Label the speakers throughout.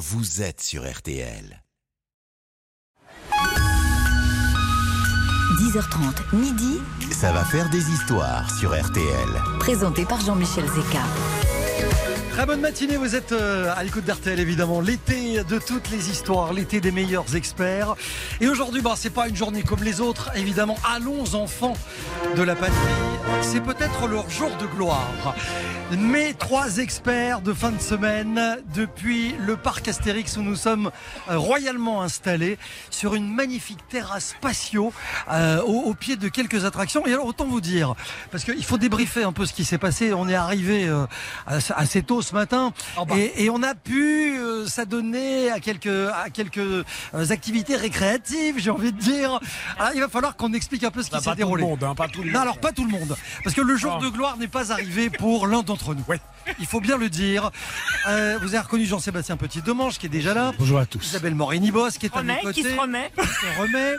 Speaker 1: vous êtes sur RTL.
Speaker 2: 10h30, midi,
Speaker 1: Ça va faire des histoires sur RTL.
Speaker 2: présenté par Jean-Michel Zeka.
Speaker 3: Bonne matinée, vous êtes euh, à l'écoute d'RTL évidemment. L'été de toutes les histoires, l'été des meilleurs experts. Et aujourd'hui, bah, c'est pas une journée comme les autres, évidemment. Allons enfants de la patrie, c'est peut-être leur jour de gloire. Mes trois experts de fin de semaine depuis le parc Astérix où nous sommes euh, royalement installés sur une magnifique terrasse patio euh, au, pied de quelques attractions. Et alors autant vous dire, parce qu'il faut débriefer un peu ce qui s'est passé. On est arrivé assez tôt ce matin et, et on a pu euh, s'adonner à quelques à quelques euh, activités récréatives, j'ai envie de dire. Alors, il va falloir qu'on explique un peu ce qui s'est déroulé.
Speaker 4: hein, pas tout le
Speaker 3: Non, alors pas tout le monde, parce que le jour de gloire n'est pas arrivé pour l'un d'entre nous. Il faut bien le dire. Euh, vous avez reconnu Jean-Sébastien Petit-Demange qui est déjà là.
Speaker 4: Bonjour à tous.
Speaker 3: Isabelle Morini-Boss qui est à mes
Speaker 5: remet,
Speaker 3: côtés.
Speaker 5: qui se remet.
Speaker 3: Qui se remet.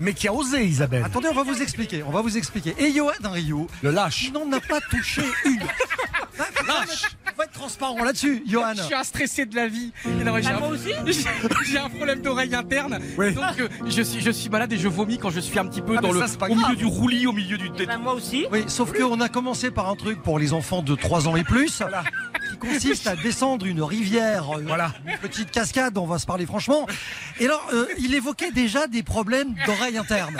Speaker 4: Mais qui a osé, Isabelle
Speaker 3: Attendez, on va vous expliquer. On va vous expliquer. Et Johan Rioux,
Speaker 4: Le lâche.
Speaker 3: qui n'en a pas touché une. Lâche. Être transparent là-dessus, Johan.
Speaker 6: Je suis un stressé de la vie. Et alors, j'ai
Speaker 5: Ah,
Speaker 6: un-
Speaker 5: moi aussi
Speaker 6: J'ai un problème d'oreille interne.
Speaker 4: Oui.
Speaker 6: Donc euh, je suis je suis malade et je vomis quand je suis un petit peu
Speaker 3: Ah,
Speaker 6: dans le au milieu du roulis, au milieu du
Speaker 5: Ben, moi aussi.
Speaker 3: Oui, sauf qu'on a commencé par un truc pour les enfants de 3 ans et plus, qui consiste à descendre une rivière, euh,
Speaker 4: Voilà.
Speaker 3: une petite cascade, on va se parler franchement. Et alors, euh, il évoquait déjà des problèmes d'oreille interne.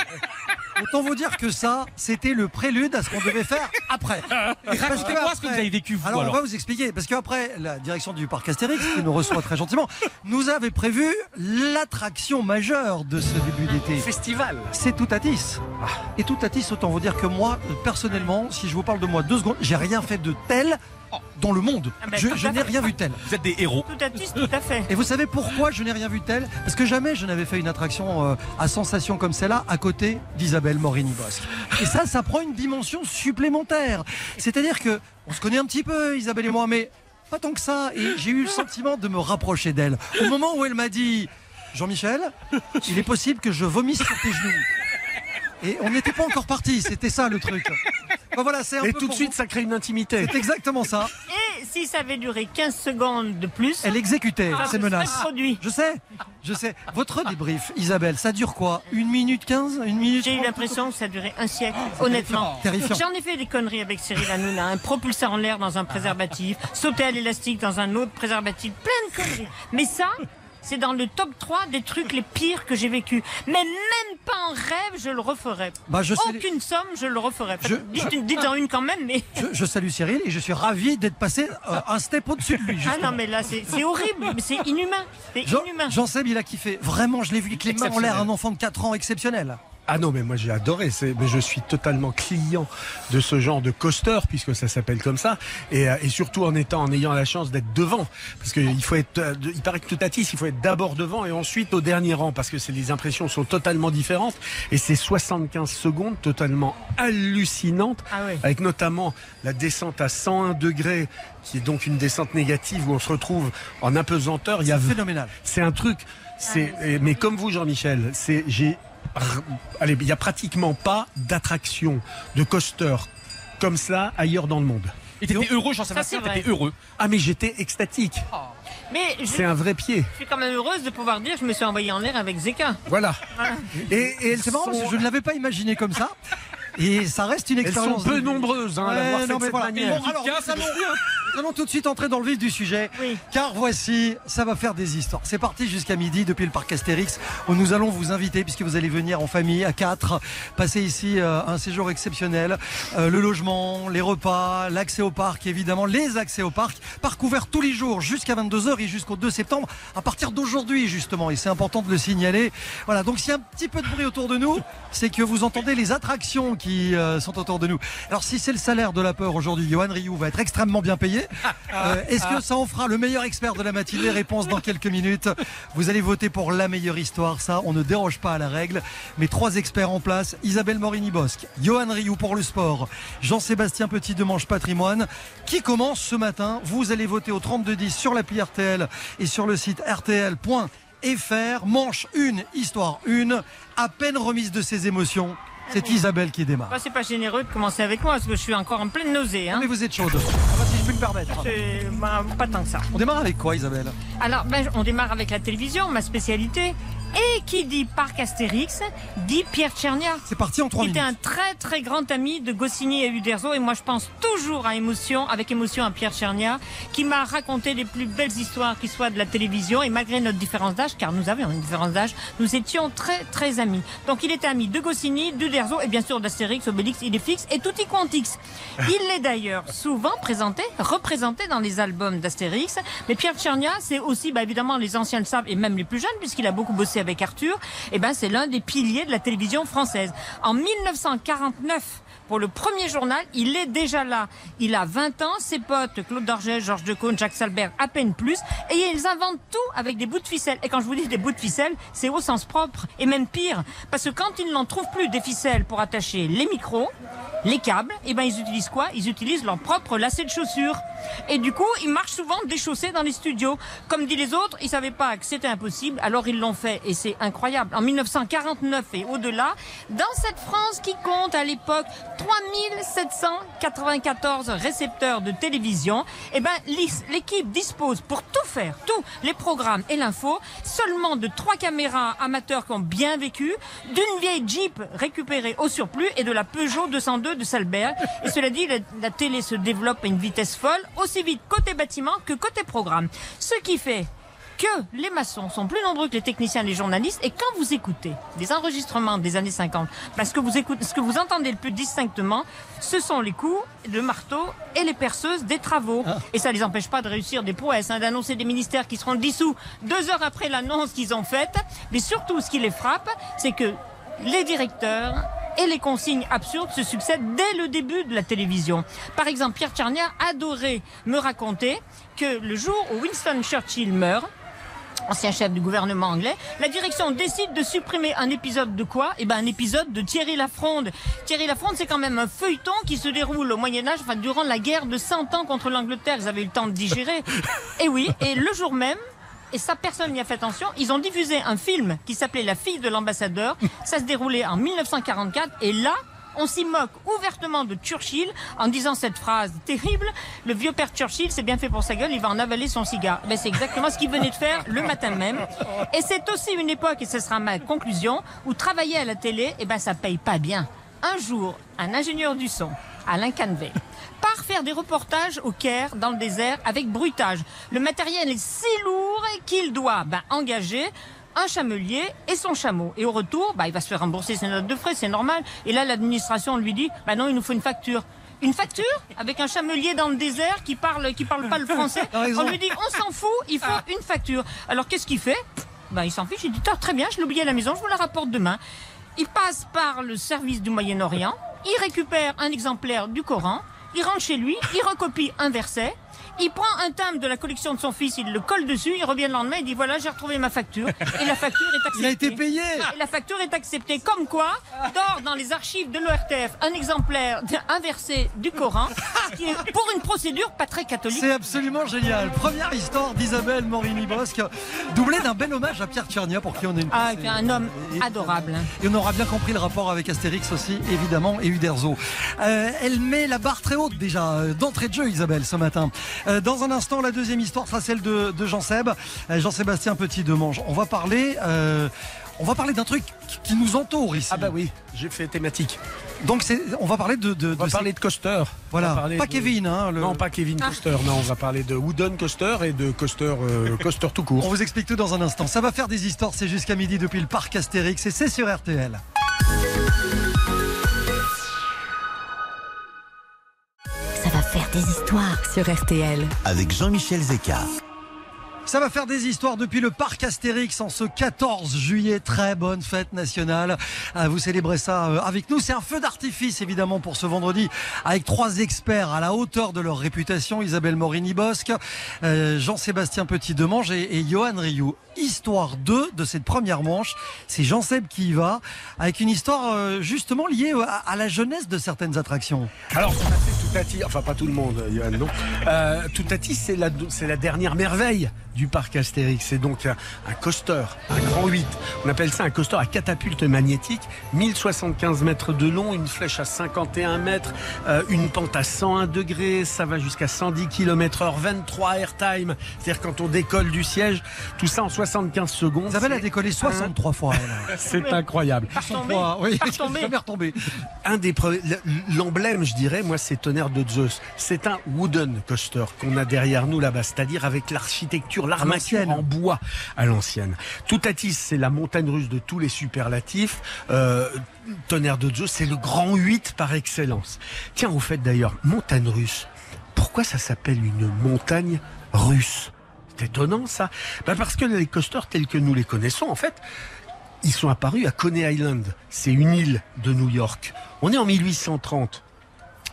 Speaker 3: Autant vous dire que ça, c'était le prélude à ce qu'on devait faire après. Parce que
Speaker 6: Racontez-moi ce que vous avez vécu vous
Speaker 3: Alors,
Speaker 6: alors.
Speaker 3: on va vous expliquer, parce qu'après, la direction du parc Astérix, qui nous reçoit très gentiment, nous avait prévu l'attraction majeure de ce début d'été.
Speaker 6: Festival.
Speaker 3: C'est Toutatis. Et Toutatis, autant vous dire que moi, euh, personnellement, si je vous parle de moi deux secondes, j'ai rien fait de tel dans le monde.
Speaker 5: Ah ben,
Speaker 3: Je, n'ai rien vu tel.
Speaker 6: Vous êtes des héros.
Speaker 5: Tout à tous, tout à fait.
Speaker 3: Et vous savez pourquoi je n'ai rien vu tel? Parce que jamais je n'avais fait une attraction euh, à sensation comme celle-là à côté d'Isabelle Morini-Bosque. Et ça, ça prend une dimension supplémentaire. C'est-à-dire que on se connaît un petit peu, Isabelle et moi, mais pas tant que ça. Et j'ai eu le sentiment de me rapprocher d'elle. Au moment où elle m'a dit Jean-Michel, il est possible que je vomisse sur tes genoux. Et on n'était pas encore parti, c'était ça le truc. Enfin, voilà, c'est un
Speaker 4: Et
Speaker 3: peu
Speaker 4: tout de suite,
Speaker 3: vous.
Speaker 4: ça crée une intimité.
Speaker 3: C'est exactement ça.
Speaker 5: Et si ça avait duré 15 secondes de plus,
Speaker 3: Elle exécutait ses
Speaker 5: se
Speaker 3: menaces. Je sais, je sais. Votre débrief, Isabelle, ça dure quoi? Une minute quinze? Une minute
Speaker 5: J'ai eu l'impression que ça durait un siècle, honnêtement.
Speaker 3: Terrifiant.
Speaker 5: J'en ai fait des conneries avec Cyril Hanouna, un propulseur en l'air dans un préservatif, sauter à l'élastique dans un autre préservatif, plein de conneries. Mais ça, c'est dans le top 3 des trucs les pires que j'ai vécu. Mais même pas en rêve, je le referais.
Speaker 3: Bah, je sais-
Speaker 5: Aucune somme, je le referais.
Speaker 3: Je-
Speaker 5: Dites, une- dites en une quand même, mais...
Speaker 3: je, je salue Cyril et je suis ravi d'être passé euh, un step au-dessus de lui.
Speaker 5: Ah non, mais là, c'est horrible, c'est inhumain. C'est
Speaker 3: Jean,
Speaker 5: inhumain.
Speaker 3: Jean-Seb, il a kiffé. Vraiment, je l'ai vu avec les mains en l'air, un enfant de 4 ans exceptionnel.
Speaker 4: Ah non, mais moi j'ai adoré. Mais je suis totalement client de ce genre de coaster puisque ça s'appelle comme ça, et, euh, et surtout en étant, en ayant la chance d'être devant, parce que il faut être, euh, il paraît que Toutatis, il faut être d'abord devant et ensuite au dernier rang, parce que c'est les impressions sont totalement différentes et c'est 75 secondes totalement hallucinantes,
Speaker 5: Ah oui.
Speaker 4: avec notamment la descente à 101 degrés, qui est donc une descente négative où on se retrouve en apesanteur. Il y a
Speaker 3: Phénoménal.
Speaker 4: c'est un truc. C'est et- mais comme vous, Jean-Michel, c'est j'ai. Allez, il y a pratiquement pas d'attraction de coaster comme ça ailleurs dans le monde.
Speaker 6: Et t'étais heureux, Jean-Sébastien, t'étais heureux.
Speaker 4: Ah mais j'étais extatique.
Speaker 5: Mais je
Speaker 4: C'est un vrai pied.
Speaker 5: suis quand même heureuse de pouvoir dire que je me suis envoyée en l'air avec Zeka.
Speaker 4: Voilà. Et,
Speaker 3: C'est marrant parce
Speaker 4: sont,
Speaker 3: que je ne l'avais pas imaginé comme ça. Et ça reste une
Speaker 4: elles sont
Speaker 3: expérience.
Speaker 4: peu nombreuses hein, à l'avoir fait
Speaker 3: non,
Speaker 4: de cette
Speaker 3: voilà.
Speaker 4: manière.
Speaker 3: Bon, alors, nous allons, nous allons tout de suite entrer dans le vif du sujet.
Speaker 5: Oui.
Speaker 3: Car voici, ça va faire des histoires. C'est parti jusqu'à midi depuis le parc Astérix où nous allons vous inviter puisque vous allez venir en famille à 4, passer ici euh, un séjour exceptionnel. Euh, le logement, les repas, l'accès au parc, évidemment, les accès au parc. Parc ouvert tous les jours jusqu'à 22h et jusqu'au 2 septembre à partir d'aujourd'hui justement. Et c'est important de le signaler. Voilà, donc s'il y a un petit peu de bruit autour de nous, c'est que vous entendez les attractions qui euh, sont autour de nous. Alors si c'est le salaire de la peur aujourd'hui, Johan Rioux va être extrêmement bien payé. Euh, Est-ce que ça en fera le meilleur expert de la matinée Réponse dans quelques minutes. Vous allez voter pour la meilleure histoire, ça, on ne déroge pas à la règle. Mais trois experts en place, Isabelle Morini-Bosque, Johan Rioux pour le sport, Jean-Sébastien Petit de Manche Patrimoine, qui commence ce matin. Vous allez voter au 3210 sur l'appli RTL et sur le site rtl.fr. Manche 1, histoire 1, à peine remise de ses émotions. C'est Isabelle qui démarre.
Speaker 5: Bah, c'est pas généreux de commencer avec moi parce que je suis encore en pleine nausée.
Speaker 3: Ah,
Speaker 5: Hein.
Speaker 3: mais vous êtes chaude. Ah, bah, si je puis me me permettre.
Speaker 5: Bah, pas tant que ça.
Speaker 3: On démarre avec quoi, Isabelle?
Speaker 5: Alors, ben, on démarre avec la télévision, ma spécialité. Et qui dit parc Astérix dit Pierre Tchernia.
Speaker 3: C'est parti en trois
Speaker 5: Qui était
Speaker 3: minutes.
Speaker 5: un très très grand ami de Goscinny et Uderzo et moi je pense toujours à émotion, avec émotion à Pierre Tchernia qui m'a raconté les plus belles histoires qui soient de la télévision et malgré notre différence d'âge, car nous avions une différence d'âge, nous étions très très amis. Donc il était ami de Goscinny, d'Uderzo et bien sûr d'Astérix, Obélix, Idéfix et Tutti Quantix. Il l'est d'ailleurs souvent présenté, représenté dans les albums d'Astérix, mais Pierre Tchernia c'est aussi bah, évidemment les anciens le savent et même les plus jeunes puisqu'il a beaucoup bossé avec Arthur, et ben c'est l'un des piliers de la télévision française. En 1949, pour le premier journal, il est déjà là. Il a 20 ans, ses potes, Claude Dorget, Georges Decaune, Jacques Salbert, à peine plus, et ils inventent tout avec des bouts de ficelle. Et quand je vous dis des bouts de ficelle, c'est au sens propre, et même pire, parce que quand ils n'en trouvent plus des ficelles pour attacher les micros, les câbles, et ben ils utilisent quoi? Ils utilisent leur propre lacet de chaussures. Et du coup, ils marchent souvent déchaussés dans les studios. Comme dit les autres, ils savaient pas que c'était impossible, alors ils l'ont fait, et c'est incroyable. En 1949 et au-delà, dans cette France qui compte à l'époque 3794 récepteurs de télévision, eh ben, l'équipe dispose pour tout faire, tous les programmes et l'info, seulement de trois caméras amateurs qui ont bien vécu, d'une vieille Jeep récupérée au surplus et de la Peugeot 202 de Salbert. Et cela dit, la, la télé se développe à une vitesse folle, aussi vite côté bâtiment que côté programme. Ce qui fait que les maçons sont plus nombreux que les techniciens et les journalistes. Et quand vous écoutez les enregistrements des années 50, parce que vous écoutez, ce que vous entendez le plus distinctement, ce sont les coups de marteau et les perceuses des travaux. Et ça les empêche pas de réussir des prouesses, hein, d'annoncer des ministères qui seront dissous deux heures après l'annonce qu'ils ont faite. Mais surtout, ce qui les frappe, c'est que les directeurs et les consignes absurdes se succèdent dès le début de la télévision. Par exemple, Pierre Tchernia adorait me raconter que le jour où Winston Churchill meurt, ancien chef du gouvernement anglais, la direction décide de supprimer un épisode de quoi? Eh ben un épisode de Thierry Lafronde. Thierry Lafronde, c'est quand même un feuilleton qui se déroule au Moyen Âge, enfin durant la guerre de 100 ans contre l'Angleterre. Ils avaient eu le temps de digérer. Et oui, et le jour même, et ça personne n'y a fait attention, ils ont diffusé un film qui s'appelait La fille de l'ambassadeur. Ça se déroulait en 1944 et là, on s'y moque ouvertement de Churchill en disant cette phrase terrible. Le vieux père Churchill c'est bien fait pour sa gueule il va en avaler son cigare. Ben, c'est exactement ce qu'il venait de faire le matin même. Et c'est aussi une époque et ce sera ma conclusion où travailler à la télé eh ben ça paye pas bien. Un jour un ingénieur du son Alain Canvet part faire des reportages au Caire, dans le désert, avec bruitage. Le matériel est si lourd qu'il doit ben, engager un chamelier et son chameau. Et au retour, bah, il va se faire rembourser ses notes de frais, c'est normal. Et là, l'administration lui dit, bah non, il nous faut une facture. Une facture avec un chamelier dans le désert qui parle, qui parle pas le français. On lui dit, on s'en fout, il faut une facture. Alors qu'est-ce qu'il fait? Bah, il s'en fiche. Il dit, Ah, très bien, je l'ai oublié à la maison, je vous la rapporte demain. Il passe par le service du Moyen-Orient, il récupère un exemplaire du Coran, il rentre chez lui, il recopie un verset, il prend un timbre de la collection de son fils, il le colle dessus, il revient le lendemain, il dit voilà, j'ai retrouvé ma facture. Et la facture est acceptée.
Speaker 3: Il a été payé
Speaker 5: Et la facture est acceptée. Comme quoi, dort dans les archives de l'ORTF un exemplaire, un verset du Coran, qui est pour une procédure pas très catholique.
Speaker 3: C'est absolument génial. Première histoire d'Isabelle Morini-Bosque, doublée d'un bel hommage à Pierre Tchernia, pour qui on est une
Speaker 5: Ah, un homme
Speaker 3: Et-
Speaker 5: adorable. hein.
Speaker 3: Et on aura bien compris le rapport avec Astérix aussi, évidemment, et Uderzo. Euh, elle met la barre très haute déjà, euh, d'entrée de jeu, Isabelle, ce matin. Euh, dans un instant, la deuxième histoire sera celle de, de Jean Seb, euh, Jean-Sébastien Petit Demange. On va parler, euh, on va parler d'un truc qui- nous entoure ici.
Speaker 4: Ah bah oui, j'ai fait thématique.
Speaker 3: Donc c'est, on va parler de, de,
Speaker 4: On va
Speaker 3: de
Speaker 4: parler de coaster.
Speaker 3: Voilà,
Speaker 4: On va parler
Speaker 3: pas
Speaker 4: de-
Speaker 3: Kevin, hein, le-
Speaker 4: Non, pas Kevin Coaster. Non, on va parler de Wooden Coaster et de Coaster, euh, coaster tout
Speaker 3: On
Speaker 4: court.
Speaker 3: vous explique tout dans un instant. Ça va faire des histoires, c'est jusqu'à midi depuis le parc Astérix et c'est sur RTL.
Speaker 2: Des histoires sur RTL.
Speaker 1: Avec Jean-Michel Zeka.
Speaker 3: Ça va faire des histoires depuis le parc Astérix en ce 14 juillet. Très bonne fête nationale. Euh, Vous célébrez ça euh, avec nous. C'est un feu d'artifice évidemment pour ce vendredi avec trois experts à la hauteur de leur réputation. Isabelle Morini-Bosque, euh, Jean-Sébastien Petit-Demange et, Johan Rioux. Histoire 2 de cette première manche. C'est Jean-Seb qui y va avec une histoire justement liée à, la jeunesse de certaines attractions.
Speaker 4: Alors, fait Toutati, enfin pas tout le monde, Johan, non. Euh, Toutati, c'est c'est la dernière merveille du parc Astérix. C'est donc un, un coaster, un grand 8. On appelle ça un coaster à catapulte magnétique, 1075 mètres de long, une flèche à 51 mètres, euh, une pente à 101 degrés, ça va jusqu'à 110 km heure, 23 airtime, c'est-à-dire quand on décolle du siège, tout ça en 75 secondes.
Speaker 3: Isabelle a décollé 63 fois.
Speaker 4: C'est incroyable.
Speaker 3: Oui,
Speaker 4: un des l'emblème, je dirais, moi, c'est Tonnerre de Zeus. C'est un wooden coaster qu'on a derrière nous là-bas, c'est-à-dire avec l'architecture, l'armature en bois à l'ancienne. Toutatis, c'est la montagne russe de tous les superlatifs. Euh, Tonnerre de Zeus, c'est le grand 8 par excellence. Tiens, au fait d'ailleurs, montagne russe, pourquoi ça s'appelle une montagne russe? C'est étonnant ça. Bah, parce que les coasters tels que nous les connaissons, en fait, ils sont apparus à Coney Island. C'est une île de New York. On est en 1830.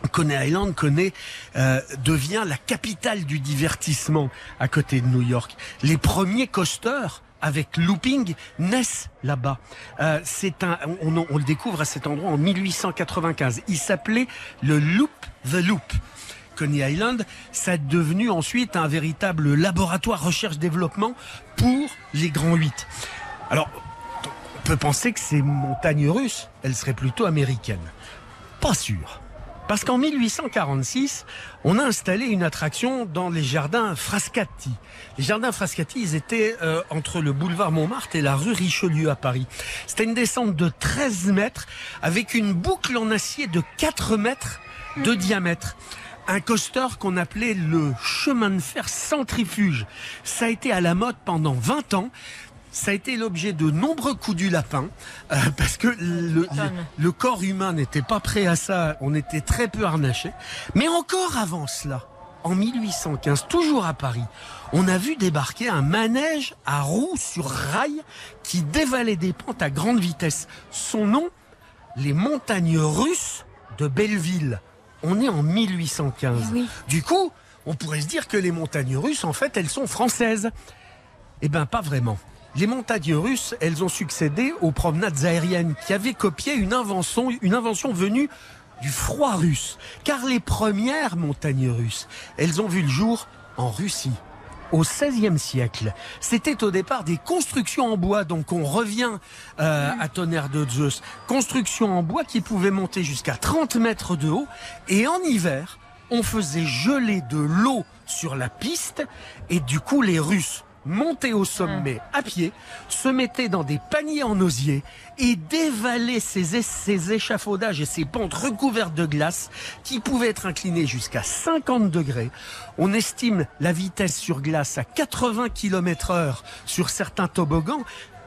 Speaker 4: Coney Island connaît, euh, devient la capitale du divertissement à côté de New York. Les premiers coasters avec looping naissent là-bas. Euh, c'est un, on, on- le découvre à cet endroit en 1895. Il s'appelait le Loop the Loop. Coney Island, ça est devenu ensuite un véritable laboratoire recherche-développement pour les grands 8. Alors, on peut penser que ces montagnes russes, elles seraient plutôt américaines. Pas sûr. Parce qu'en 1846, on a installé une attraction dans les jardins Frascati. Les jardins Frascati, ils étaient euh, entre le boulevard Montmartre et la rue Richelieu à Paris. C'était une descente de 13 mètres avec une boucle en acier de 4 mètres de diamètre. Un coaster qu'on appelait le chemin de fer centrifuge. Ça a été à la mode pendant 20 ans. Ça a été l'objet de nombreux coups du lapin euh, parce que le, corps humain n'était pas prêt à ça. On était très peu harnachés. Mais encore avant cela, en 1815, toujours à Paris, on a vu débarquer un manège à roues sur rail qui dévalait des pentes à grande vitesse. Son nom, les montagnes russes de Belleville. On est en 1815. Du coup, on pourrait se dire que les montagnes russes, en fait, elles sont françaises. Eh ben, pas vraiment. Les montagnes russes, elles ont succédé aux promenades aériennes qui avaient copié une invention, une invention venue du froid russe. Car les premières montagnes russes, elles ont vu le jour en Russie. Au XVIe siècle, c'était au départ des constructions en bois, donc on revient euh, à Tonnerre de Zeus. Constructions en bois qui pouvaient monter jusqu'à 30 mètres de haut, et en hiver, on faisait geler de l'eau sur la piste, et du coup les Russes montaient au sommet à pied, se mettaient dans des paniers en osier et dévalaient ces échafaudages et ces pentes recouvertes de glace qui pouvaient être inclinées jusqu'à 50 degrés. On estime la vitesse sur glace à 80 km heure sur certains toboggans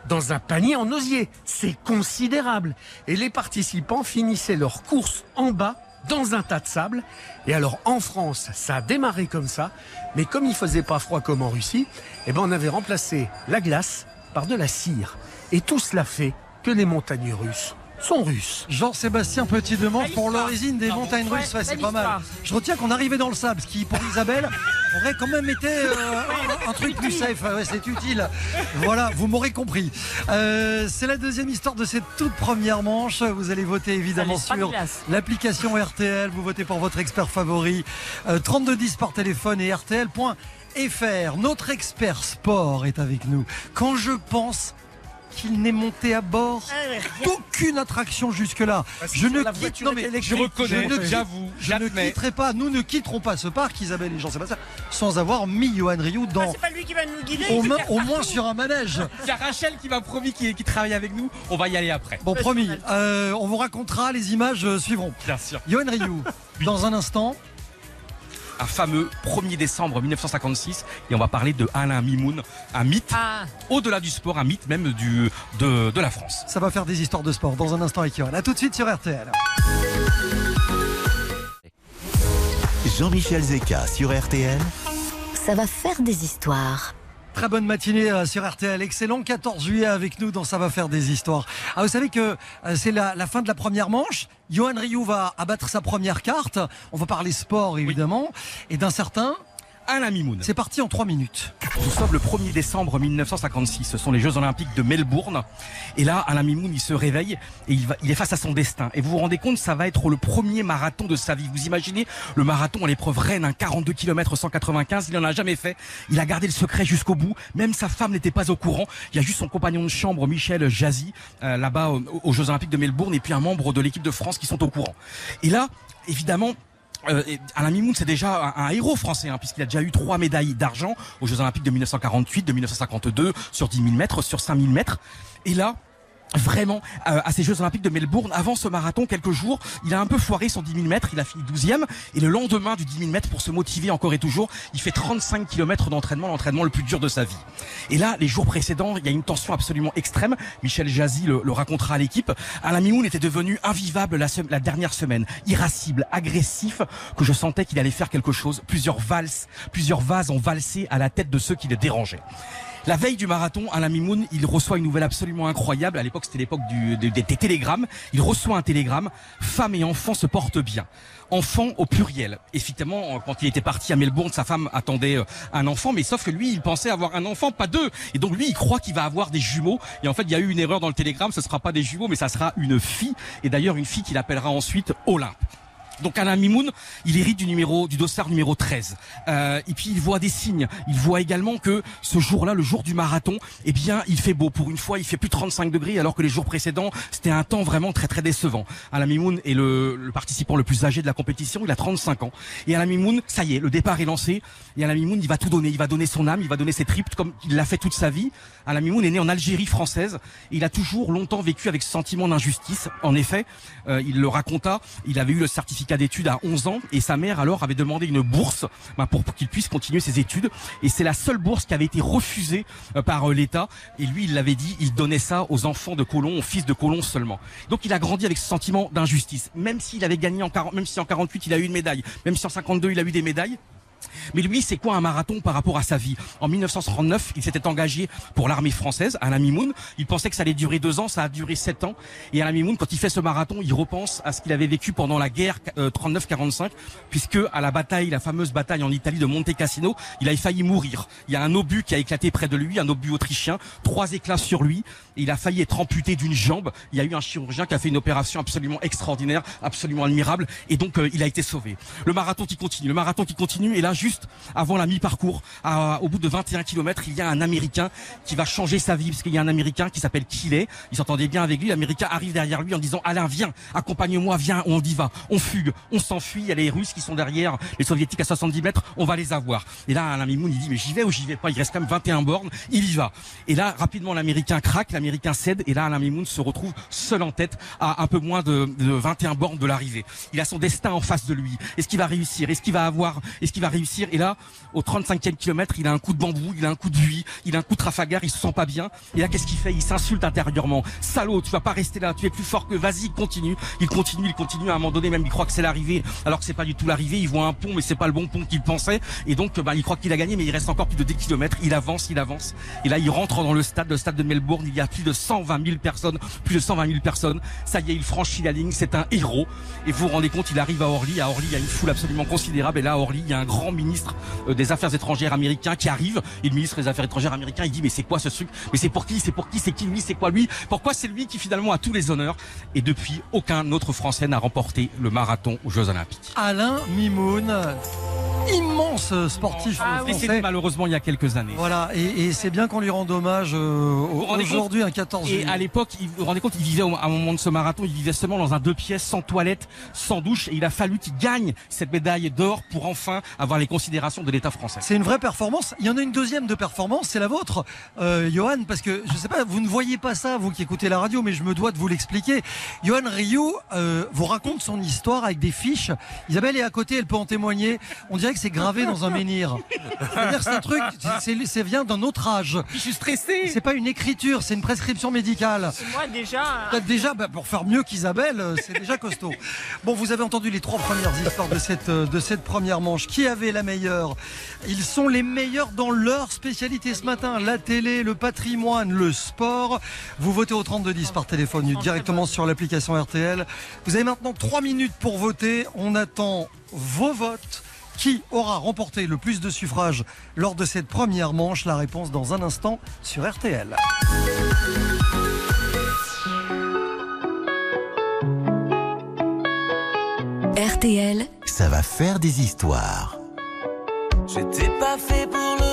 Speaker 4: dans un panier en osier. C'est considérable. Et les participants finissaient leur course en bas dans un tas de sable. Et alors en France, ça a démarré comme ça, mais comme il faisait pas froid comme en Russie, eh ben on avait remplacé la glace par de la cire. Et tout cela fait que les montagnes russes sont russes.
Speaker 3: Jean-Sébastien Petit demande pour l'origine des montagnes russes. Ouais, c'est pas mal. Je retiens qu'on arrivait dans le sable, ce qui pour Isabelle aurait quand même été euh, un, un truc plus safe. Ouais, c'est utile. Voilà, vous m'aurez compris. Euh, c'est la deuxième histoire de cette toute première manche. Vous allez voter évidemment sur l'application RTL. Vous votez pour votre expert favori. Euh, 3210 par téléphone et RTL.fr. Notre expert sport est avec nous. Quand je pense qu'il n'est monté à bord d'aucune attraction jusque-là. Je ne quitte, non mais
Speaker 6: Je reconnais,
Speaker 3: je ne quitte-
Speaker 6: j'avoue,
Speaker 3: je ne quitterai pas, nous ne quitterons pas ce parc, Isabelle et Jean-Sébastien, sans avoir mis Johan Rioux
Speaker 5: Ah,
Speaker 3: dans,
Speaker 5: c'est pas lui qui va nous guider.
Speaker 3: au, moins- au sur un manège.
Speaker 6: Il y a Rachel qui m'a promis qui, qui travaille avec nous. On va y aller après.
Speaker 3: Bon, promis, euh, on vous racontera, les images euh, suivront.
Speaker 6: Bien sûr.
Speaker 3: Johan Rioux, dans un instant,
Speaker 6: Un fameux 1er décembre 1956 et on va parler de Alain Mimoun, un mythe
Speaker 5: Ah,
Speaker 6: au-delà du sport, un mythe même du, de, de la France.
Speaker 3: ça va faire des histoires de sport dans un instant avec. A tout de suite sur RTL.
Speaker 1: Jean-Michel Zeka sur RTL.
Speaker 2: Ça va faire des histoires.
Speaker 3: Très bonne matinée euh, sur RTL. Excellent 14 juillet avec nous dans Ça va faire des histoires. Ah, vous savez que euh, c'est la, la fin de la première manche. Johan Rioux va abattre sa première carte. On va parler sport évidemment. Et d'un certain
Speaker 6: Alain Mimoun.
Speaker 3: C'est parti en 3 minutes.
Speaker 6: Nous sommes le 1er décembre 1956. Ce sont les Jeux Olympiques de Melbourne. Et là, Alain Mimoun, il se réveille et il, va, il est face à son destin. Et vous vous rendez compte, ça va être le premier marathon de sa vie. Vous imaginez le marathon à l'épreuve reine, un 42 km 195. Il n'en a jamais fait. Il a gardé le secret jusqu'au bout. Même sa femme n'était pas au courant. Il y a juste son compagnon de chambre, Michel Jazzy, euh, là-bas aux, aux Jeux Olympiques de Melbourne, et puis un membre de l'équipe de France qui sont au courant. Et là, évidemment, euh, Alain Mimoun, c'est déjà un, un héros français, hein, puisqu'il a déjà eu trois médailles d'argent aux Jeux Olympiques de 1948, de 1952, sur 10 000 mètres, sur 5 000 mètres. Et là, Vraiment, euh, à ces Jeux Olympiques de Melbourne, avant ce marathon, quelques jours, il a un peu foiré son 10 000 mètres, il a fini 12e, et le lendemain du 10 000 mètres, pour se motiver encore et toujours, il fait 35 km d'entraînement, l'entraînement le plus dur de sa vie. Et là, les jours précédents, il y a une tension absolument extrême, Michel Jazzy le, racontera à l'équipe, Alain Mimoun était devenu invivable la, sem- la dernière semaine, irascible, agressif, que je sentais qu'il allait faire quelque chose, plusieurs valses, plusieurs vases ont valsé à la tête de ceux qui le dérangeaient. La veille du marathon, Alain Mimoun, il reçoit une nouvelle absolument incroyable. À l'époque, c'était l'époque des, télégrammes. Il reçoit un télégramme. Femme et enfants se portent bien. Enfant au pluriel. Effectivement, quand il était parti à Melbourne, sa femme attendait euh, un enfant, mais sauf que lui, il pensait avoir un enfant, pas deux. Et donc lui, il croit qu'il va avoir des jumeaux. Et en fait, il y a eu une erreur dans le télégramme. Ce sera pas des jumeaux, mais ça sera une fille. Et d'ailleurs, une fille qu'il appellera ensuite Olympe. Donc Alain Mimoun, il hérite du numéro du dossard numéro 13. Euh, et puis il voit des signes. Il voit également que ce jour-là, le jour du marathon, eh bien, il fait beau. Pour une fois, il fait plus de 35 degrés, alors que les jours précédents, c'était un temps vraiment très très décevant. Alain Mimoun est le, le participant le plus âgé de la compétition. Il a 35 ans. Et Alain Mimoun, ça y est, le départ est lancé. Et Alain Mimoun, il va tout donner. Il va donner son âme, il va donner ses tripes comme il l'a fait toute sa vie. Alain Mimoun est né en Algérie française. Il a toujours longtemps vécu avec ce sentiment d'injustice. En effet, euh, il le raconta. Il avait eu le certificat d'études à 11 ans et sa mère alors avait demandé une bourse ben, pour, qu'il puisse continuer ses études. Et c'est la seule bourse qui avait été refusée euh, par euh, l'État. Et lui, il l'avait dit, il donnait ça aux enfants de colons, aux fils de colons seulement. Donc il a grandi avec ce sentiment d'injustice. Même s'il avait gagné en 40, même si en 48 il a eu une médaille, même si en 52 il a eu des médailles. Mais lui, c'est quoi un marathon par rapport à sa vie? En 1939, il s'était engagé pour l'armée française, Alain Mimoun. Il pensait que ça allait durer deux ans, ça a duré sept ans. Et Alain Mimoun, quand il fait ce marathon, il repense à ce qu'il avait vécu pendant la guerre euh, 39-45, puisque à la bataille, la fameuse bataille en Italie de Monte Cassino, il a failli mourir. Il y a un obus qui a éclaté près de lui, un obus autrichien, trois éclats sur lui, et il a failli être amputé d'une jambe. Il y a eu un chirurgien qui a fait une opération absolument extraordinaire, absolument admirable, et donc euh, il a été sauvé. Le marathon qui continue, le marathon qui continue, et là juste avant la mi-parcours, au bout de 21 km, il y a un Américain qui va changer sa vie, parce qu'il y a un Américain qui s'appelle Kiley, il s'entendait bien avec lui, l'Américain arrive derrière lui en disant Alain, viens, accompagne-moi, viens, on y va, on fugue, on s'enfuit, il y a les Russes qui sont derrière, les Soviétiques à 70 mètres, on va les avoir. Et là, Alain Mimoun, il dit, mais j'y vais ou j'y vais pas, il reste quand même 21 bornes, il y va. Et là, rapidement, l'Américain craque, l'Américain cède, et là, Alain Mimoun se retrouve seul en tête à un peu moins de, de 21 bornes de l'arrivée. Il a son destin en face de lui. Est-ce qu'il va réussir? Est-ce qu'il va avoir Est-ce qu'il va réussir Et là, au 35e kilomètre, il a un coup de bambou, il a un coup de buis, il a un coup de trafagard, il se sent pas bien. Et là, qu'est-ce qu'il fait? Il s'insulte intérieurement. Salaud, tu vas pas rester là, tu es plus fort que, vas-y, continue. Il continue, il continue. À un moment donné, même, il croit que c'est l'arrivée, alors que c'est pas du tout l'arrivée. Il voit un pont, mais c'est pas le bon pont qu'il pensait. Et donc, bah, il croit qu'il a gagné, mais il reste encore plus de 10 kilomètres. Il avance, il avance. Et là, il rentre dans le stade, le stade de Melbourne. Il y a plus de 120 000 personnes, plus de 120 000 personnes. Ça y est, il franchit la ligne. C'est un héros. Et vous vous rendez compte, il arrive à Orly. À Orly, il y a une foule absolument considérable. Et là, à Orly, il y a un grand ministre euh, des Affaires étrangères américain qui arrive. Et le ministre des Affaires étrangères américain, il dit, mais c'est quoi ce truc? Mais c'est pour qui? C'est pour qui? C'est qui lui? C'est quoi lui? Pourquoi c'est lui qui finalement a tous les honneurs? Et depuis, aucun autre Français n'a remporté le marathon aux Jeux Olympiques.
Speaker 3: Alain Mimoun, immense sportif
Speaker 5: Ah
Speaker 3: français.
Speaker 6: Décédé malheureusement il y a quelques années.
Speaker 3: Voilà, et, et c'est bien qu'on lui rende hommage euh, aujourd'hui, un 14
Speaker 6: Et
Speaker 3: juillet.
Speaker 6: à l'époque, vous vous rendez compte, il vivait à un moment de ce marathon, il vivait seulement dans un deux pièces, sans toilette, sans douche, et il a fallu qu'il gagne cette médaille d'or pour enfin avoir les considérations de l'État français.
Speaker 3: C'est une vraie performance. Il y en a une deuxième de performance, c'est la vôtre, euh, Johan, parce que je sais pas, vous ne voyez pas ça, vous qui écoutez la radio, mais je me dois de vous l'expliquer. Johan Rioux euh, vous raconte son histoire avec des fiches. Isabelle est à côté, elle peut en témoigner. On dirait que c'est gravé dans un menhir. C'est-à-dire que c'est un truc, c'est, c'est- ça vient d'un autre âge.
Speaker 6: Je suis stressé
Speaker 3: C'est pas une écriture, c'est une prescription médicale.
Speaker 5: Moi déjà.
Speaker 3: Peut-être déjà, bah, pour faire mieux qu'Isabelle, euh, c'est déjà costaud. Bon, vous avez entendu les trois premières histoires de cette, euh, de cette première manche. Qui avait la meilleure Ils sont les meilleurs dans leur spécialité ce matin. La télé, le patrimoine, le sport. Vous votez au 3210 par téléphone directement sur l'application RTL. Vous avez maintenant trois minutes pour voter. On attend vos votes. Qui aura remporté le plus de suffrages lors de cette première manche? La réponse dans un instant sur RTL.
Speaker 2: RTL,
Speaker 1: Ça va faire des histoires.
Speaker 7: J'étais pas fait pour le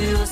Speaker 7: d'avoir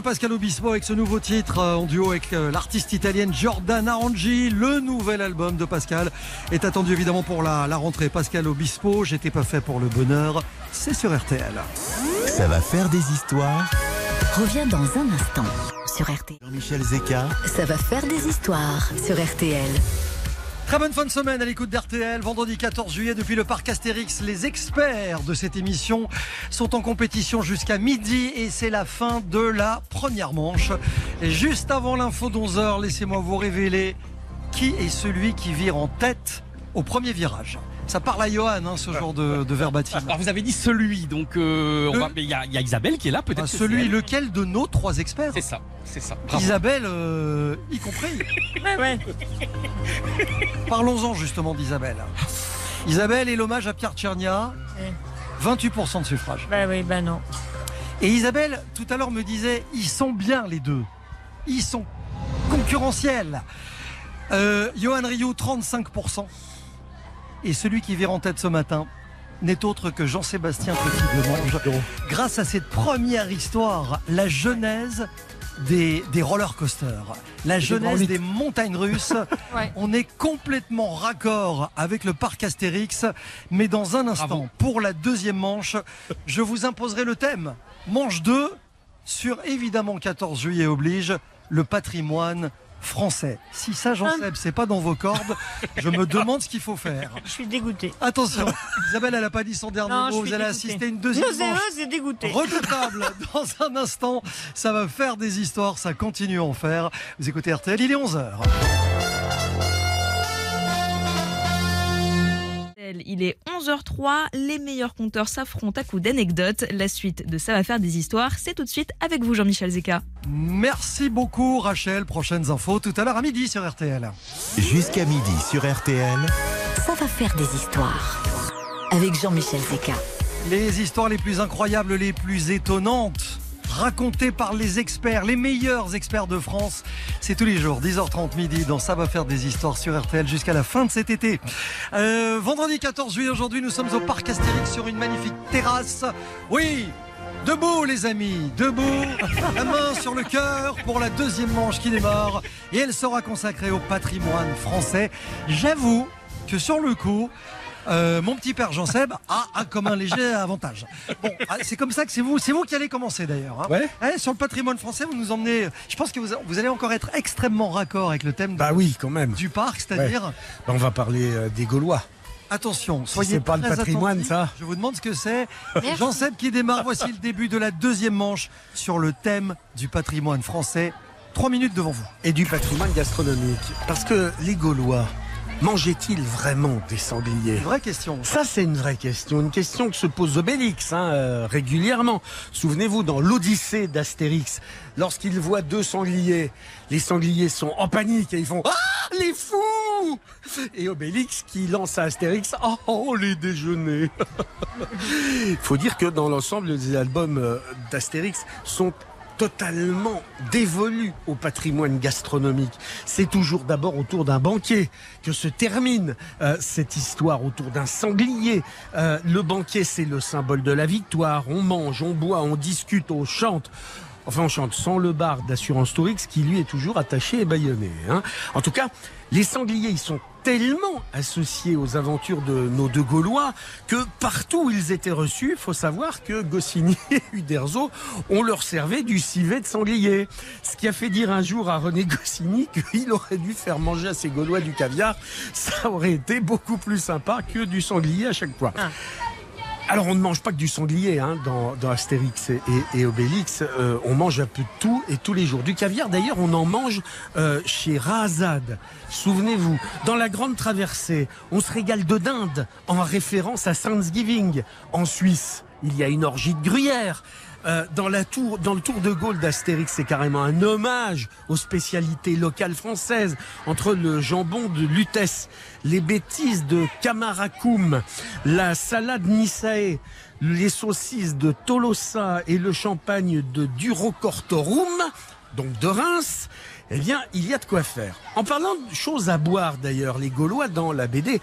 Speaker 7: de
Speaker 3: Pascal Obispo avec ce nouveau titre euh, en duo avec euh, l'artiste italienne Giordana Rangi. Le nouvel album de Pascal est attendu évidemment pour la, la rentrée. Pascal Obispo, j'étais pas fait pour le bonheur, c'est sur RTL.
Speaker 1: Ça va faire des histoires.
Speaker 2: revient dans un instant sur RTL.
Speaker 1: Jean-Michel Zeka.
Speaker 2: Ça va faire des histoires sur RTL.
Speaker 3: Très bonne fin de semaine à l'écoute d'RTL. Vendredi 14 juillet, depuis le parc Astérix, les experts de cette émission sont en compétition jusqu'à midi et c'est la fin de la première manche. Et juste avant l'info d'11h, laissez-moi vous révéler qui est celui qui vire en tête au premier virage. Ça parle à Johan, hein, ce genre de, de verbatim.
Speaker 6: Alors vous avez dit celui, donc euh, on
Speaker 3: Le-
Speaker 6: va- mais il y, a- il y a Isabelle qui est là, peut-être.
Speaker 3: Ah,
Speaker 6: que c'est
Speaker 3: celui,
Speaker 6: elle.
Speaker 3: lequel de nos trois experts
Speaker 6: C'est ça, c'est ça. Bravo.
Speaker 3: Isabelle, euh, y compris.
Speaker 5: Ouais, ouais.
Speaker 3: Parlons-en justement d'Isabelle. Isabelle est l'hommage à Pierre Tchernia. 28% de suffrage.
Speaker 5: Bah oui, bah non.
Speaker 3: Et Isabelle, tout à l'heure, me disait ils sont bien les deux. Ils sont concurrentiels. Euh, Johan Rioux, 35%. Et celui qui vire en tête ce matin n'est autre que Jean-Sébastien Petit-Demange. Grâce à cette première histoire, la genèse des, des roller coasters, la genèse des montagnes russes,
Speaker 5: Ouais.
Speaker 3: on est complètement raccord avec le parc Astérix. Mais dans un instant,
Speaker 6: Bravo.
Speaker 3: pour la deuxième manche, je vous imposerai le thème. Manche 2 sur évidemment 14 juillet oblige le patrimoine français. Si ça, Jean Seb, c'est pas dans vos cordes, je me demande ce qu'il faut faire.
Speaker 5: Je suis dégoûtée.
Speaker 3: Attention, Isabelle, elle n'a pas dit son dernier
Speaker 5: Non,
Speaker 3: mot. Vous allez assister une deuxième
Speaker 5: et dégoûtée.
Speaker 3: redoutable. Dans un instant, ça va faire des histoires, ça continue à en faire. Vous écoutez RTL, il est 11h.
Speaker 8: Il est 11h03. Les meilleurs compteurs s'affrontent à coups d'anecdotes. La suite de Ça va faire des histoires, c'est tout de suite avec vous, Jean-Michel Zeka.
Speaker 3: Merci beaucoup Rachel. Prochaines infos tout à l'heure à midi sur RTL.
Speaker 1: Jusqu'à midi sur RTL.
Speaker 2: Ça va faire des histoires. Avec Jean-Michel Zeka.
Speaker 3: Les histoires les plus incroyables, les plus étonnantes, racontées par les experts, les meilleurs experts de France. C'est tous les jours, 10h30 midi, dans Ça va faire des histoires sur RTL jusqu'à la fin de cet été. Euh, vendredi 14 juillet, aujourd'hui, nous sommes au Parc Astérix sur une magnifique terrasse. Oui Debout les amis, debout, la main sur le cœur pour la deuxième manche qui démarre et elle sera consacrée au patrimoine français. J'avoue que sur le coup, euh, mon petit père Jean-Seb a un comme un léger avantage. Bon, ah, c'est comme ça que c'est vous, c'est vous qui allez commencer d'ailleurs. hein.
Speaker 4: Ouais.
Speaker 3: Eh, sur le patrimoine français, vous nous emmenez. Je pense que vous, vous allez encore être extrêmement raccord avec le thème de-
Speaker 4: Bah oui, quand même.
Speaker 3: du parc, c'est-à-dire.
Speaker 4: Bah, on va parler euh, des Gaulois.
Speaker 3: Attention, soyez
Speaker 4: c'est pas le patrimoine,
Speaker 3: attentifs.
Speaker 4: ça.
Speaker 3: Je vous demande ce que c'est. Jean-Seb qui démarre. Voici le début de la deuxième manche sur le thème du patrimoine français. Trois minutes devant vous.
Speaker 4: Et du patrimoine gastronomique. Parce que les Gaulois, mangeaient-ils vraiment des sangliers?
Speaker 3: Vraie question.
Speaker 4: Ça, c'est une vraie question. Une question que se pose Obélix hein, euh, régulièrement. Souvenez-vous, dans l'Odyssée d'Astérix, lorsqu'il voit deux sangliers, les sangliers sont en panique et ils font Ah, les fous Et Obélix qui lance à Astérix Ah, oh, les déjeuners Il faut dire que dans l'ensemble, les albums euh, d'Astérix sont totalement dévolus au patrimoine gastronomique. C'est toujours d'abord autour d'un banquet que se termine euh, cette histoire autour d'un sanglier. Euh, le banquet, c'est le symbole de la victoire. On mange, on boit, on discute, on chante. Enfin, on chante sans le bar d'Assurance Tourix qui, lui, est toujours attaché et bâillonné. hein. En tout cas, les sangliers, ils sont tellement associés aux aventures de nos deux Gaulois que partout où ils étaient reçus, faut savoir que Goscinny et Uderzo, on leur servait du civet de sanglier. Ce qui a fait dire un jour à René Goscinny qu'il aurait dû faire manger à ses Gaulois du caviar. Ça aurait été beaucoup plus sympa que du sanglier à chaque fois. Alors on ne mange pas que du sanglier hein, dans, dans Astérix et, Obélix. Euh, on mange un peu de tout et tous les jours. Du caviar d'ailleurs on en mange euh, chez Razad. Souvenez-vous, dans la grande traversée, on se régale de dinde en référence à Thanksgiving. En Suisse, il y a une orgie de gruyère. Euh, dans, la tour, dans le Tour de Gaulle d'Astérix, c'est carrément un hommage aux spécialités locales françaises, entre le jambon de Lutèce, les bêtises de Camaracoum, la salade Nisae, les saucisses de Tolosa et le champagne de Durocortorum, donc de Reims, eh bien, il y a de quoi faire. En parlant de choses à boire d'ailleurs, les Gaulois dans la BD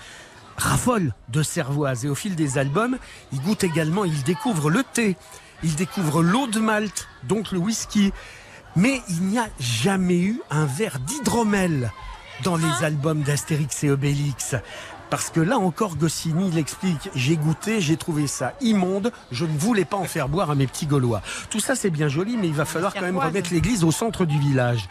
Speaker 4: raffolent de cervoise et au fil des albums, ils goûtent également, ils découvrent le thé, ils découvrent l'eau de Malte, donc le whisky. Mais il n'y a jamais eu un verre d'hydromel dans les albums d'Astérix et Obélix. Parce que là encore, Goscinny l'explique. J'ai goûté, j'ai trouvé ça immonde. Je ne voulais pas en faire boire à mes petits Gaulois. Tout ça, c'est bien joli, mais il va falloir quand même remettre l'église au centre du village.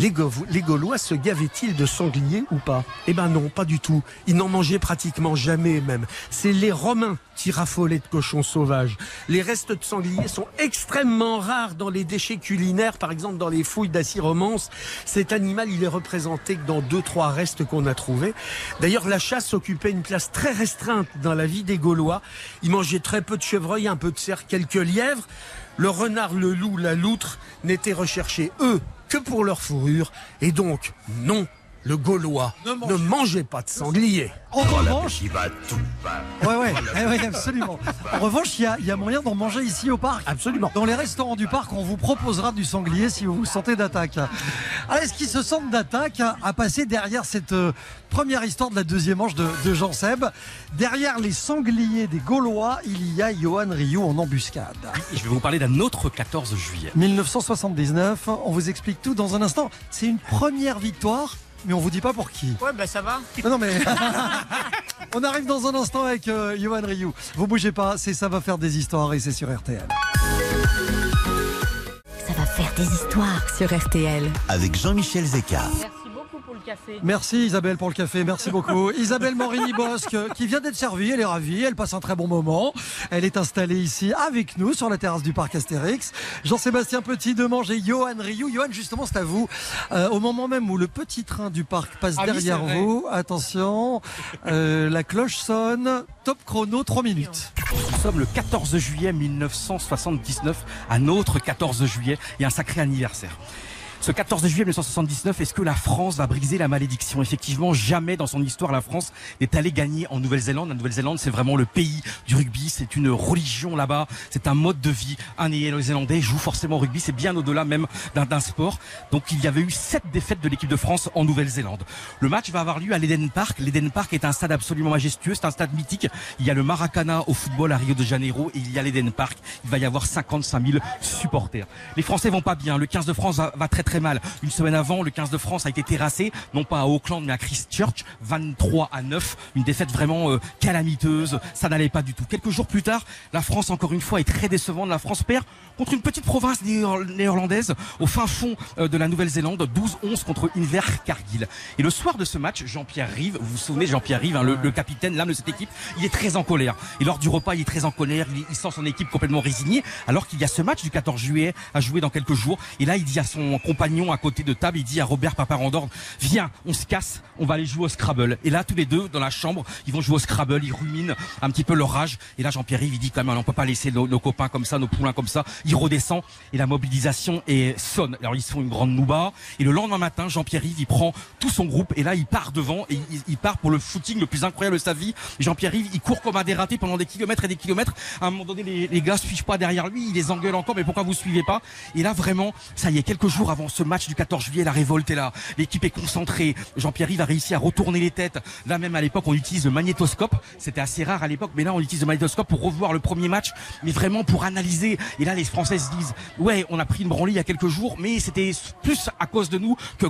Speaker 4: Les, Gau- les Gaulois se gavaient-ils de sangliers ou pas? Eh ben non, pas du tout. Ils n'en mangeaient pratiquement jamais même. C'est les Romains qui raffolaient de cochons sauvages. Les restes de sangliers sont extrêmement rares dans les déchets culinaires, par exemple dans les fouilles d'Assy-Romance. Cet animal, il est représenté que dans deux, trois restes qu'on a trouvés. D'ailleurs, la chasse occupait une place très restreinte dans la vie des Gaulois. Ils mangeaient très peu de chevreuils, un peu de cerf, quelques lièvres. Le renard, le loup, la loutre n'étaient recherchés, eux, que pour leur fourrure. Et donc, non, le Gaulois
Speaker 3: Ne
Speaker 4: ne
Speaker 3: mange-
Speaker 4: mangeait pas de sanglier.
Speaker 3: En revanche, ouais, ouais, eh ouais, absolument. En revanche, il y a, il y a moyen d'en manger ici au parc.
Speaker 4: Absolument.
Speaker 3: Dans les restaurants du parc, on vous proposera du sanglier si vous vous sentez d'attaque. Alors, est-ce qu'ils se sentent d'attaque à passer derrière cette euh, première histoire de la deuxième manche de, de Jean Seb Derrière les sangliers des Gaulois, il y a Johan Rioux en embuscade.
Speaker 6: Et je vais vous parler d'un autre 14 juillet.
Speaker 3: 1979, on vous explique tout dans un instant. C'est une première victoire, mais on vous dit pas pour qui.
Speaker 5: Ouais, bah ça va.
Speaker 3: Non, non, mais. On arrive dans un instant avec euh, Johan Rioux. Vous bougez pas, c'est ça va faire des histoires et c'est sur RTL.
Speaker 2: Ça va faire des histoires sur RTL.
Speaker 1: Avec Jean-Michel Zeka.
Speaker 5: Merci beaucoup pour le café.
Speaker 3: Merci Isabelle pour le café, merci beaucoup. Isabelle Morini-Bosque qui vient d'être servie, elle est ravie, elle passe un très bon moment. Elle est installée ici avec nous sur la terrasse du parc Astérix. Jean-Sébastien Petit demande et Johan Rioux. Johan, justement, c'est à vous. Euh, au moment même où le petit train du parc passe
Speaker 6: Ah
Speaker 3: derrière vous, attention, euh, la cloche sonne, top chrono, 3 minutes.
Speaker 6: Nous sommes le 14 juillet 1979, un autre 14 juillet et un sacré anniversaire. Ce 14 juillet 1979, est-ce que la France va briser la malédiction? Effectivement, jamais dans son histoire la France n'est allée gagner en Nouvelle-Zélande. La Nouvelle-Zélande, c'est vraiment le pays du rugby, c'est une religion là-bas, c'est un mode de vie. Un Néo-Zélandais joue forcément au rugby, c'est bien au-delà même d'un sport. Donc il y avait eu sept défaites de l'équipe de France en Nouvelle-Zélande. Le match va avoir lieu à l'Eden Park. L'Eden Park est un stade absolument majestueux, c'est un stade mythique. Il y a le Maracana au football à Rio de Janeiro et il y a l'Eden Park. Il va y avoir 55 000 supporters. Les Français vont pas bien. Le 15 de France va, va très très mal. Une semaine avant, le 15 de France a été terrassé, non pas à Auckland mais à Christchurch, 23 à 9. Une défaite vraiment euh, calamiteuse. Ça n'allait pas du tout. Quelques jours plus tard, la France encore une fois est très décevante. La France perd contre une petite province néer- néerlandaise au fin fond euh, de la Nouvelle-Zélande, 12-11 contre Invercargill. Et le soir de ce match, Jean-Pierre Rive, vous vous souvenez Jean-Pierre Rive, hein, le, le capitaine, l'âme de cette équipe, il est très en colère. Et lors du repas, il est très en colère, il, il sent son équipe complètement résignée, alors qu'il y a ce match du 14 juillet à jouer dans quelques jours. Et là, il dit à son compagnon à côté de table, il dit à Robert Paparandorn, viens, on se casse, on va aller jouer au Scrabble. Et là, tous les deux, dans la chambre, ils vont jouer au Scrabble, ils ruminent un petit peu leur rage. Et là, Jean-Pierre Rive, il dit quand même, on peut pas laisser nos, copains comme ça, nos poulains comme ça. Il redescend et la mobilisation est sonne. Alors, ils font une grande nouba. Et le lendemain matin, Jean-Pierre Rive, il prend tout son groupe et là, il part devant et il, part pour le footing le plus incroyable de sa vie. Jean-Pierre Rive, il court comme un dératé pendant des kilomètres et des kilomètres. À un moment donné, les, les gars suivent pas derrière lui, il les engueule encore, mais pourquoi vous suivez pas? Et là, vraiment, ça y est, quelques jours avant ce match du 14 juillet, la révolte est là. L'équipe est concentrée. Jean-Pierre Rive a réussi à retourner les têtes. Là, même à l'époque, on utilise le magnétoscope. C'était assez rare à l'époque, mais là, on utilise le magnétoscope pour revoir le premier match, mais vraiment pour analyser. Et là, les Français se disent, ouais, on a pris une branlée il y a quelques jours, mais c'était plus à cause de nous que,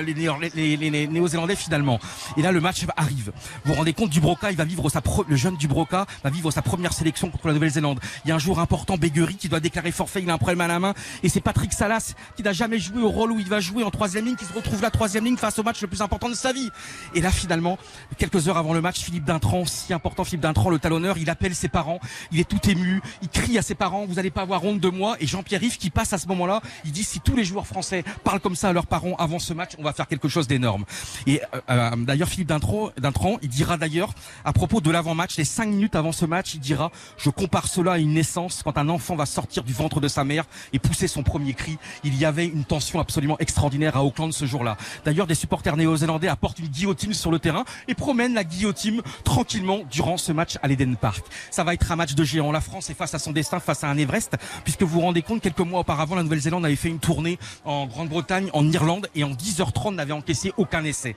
Speaker 6: les- les Néo-Zélandais finalement. Et là, le match arrive. Vous vous rendez compte, Dubroca, il va vivre sa pro- le jeune Dubroca va vivre sa première sélection contre la Nouvelle-Zélande. Il y a un jour important, Béguerie, qui doit déclarer forfait, il a un problème à la main, et c'est Patrick Salas qui n'a jamais joué au rôle où il va jouer en troisième ligne, qui se retrouve la troisième ligne face au match le plus important de sa vie. Et là, finalement, quelques heures avant le match, Philippe Dintran, si important Philippe Dintran, le talonneur, il appelle ses parents, il est tout ému, il crie à ses parents, vous allez pas avoir honte de moi, et Jean-Pierre Riff qui passe à ce moment-là, il dit si tous les joueurs français parlent comme ça à leurs parents avant ce match, on va faire quelque chose d'énorme. Et euh, euh, d'ailleurs, Philippe Dintran, Dintran, il dira d'ailleurs, à propos de l'avant-match, les cinq minutes avant ce match, il dira, je compare cela à une naissance quand un enfant va sortir du ventre de sa mère et pousser son premier cri. Il y avait une absolument extraordinaire à Auckland ce jour-là. D'ailleurs, des supporters néo-zélandais apportent une guillotine sur le terrain et promènent la guillotine tranquillement durant ce match à l'Eden Park. Ça va être un match de géant. La France est face à son destin, face à un Everest, puisque vous vous rendez compte, quelques mois auparavant, la Nouvelle-Zélande avait fait une tournée en Grande-Bretagne, en Irlande, et en 10h30 n'avait encaissé aucun essai.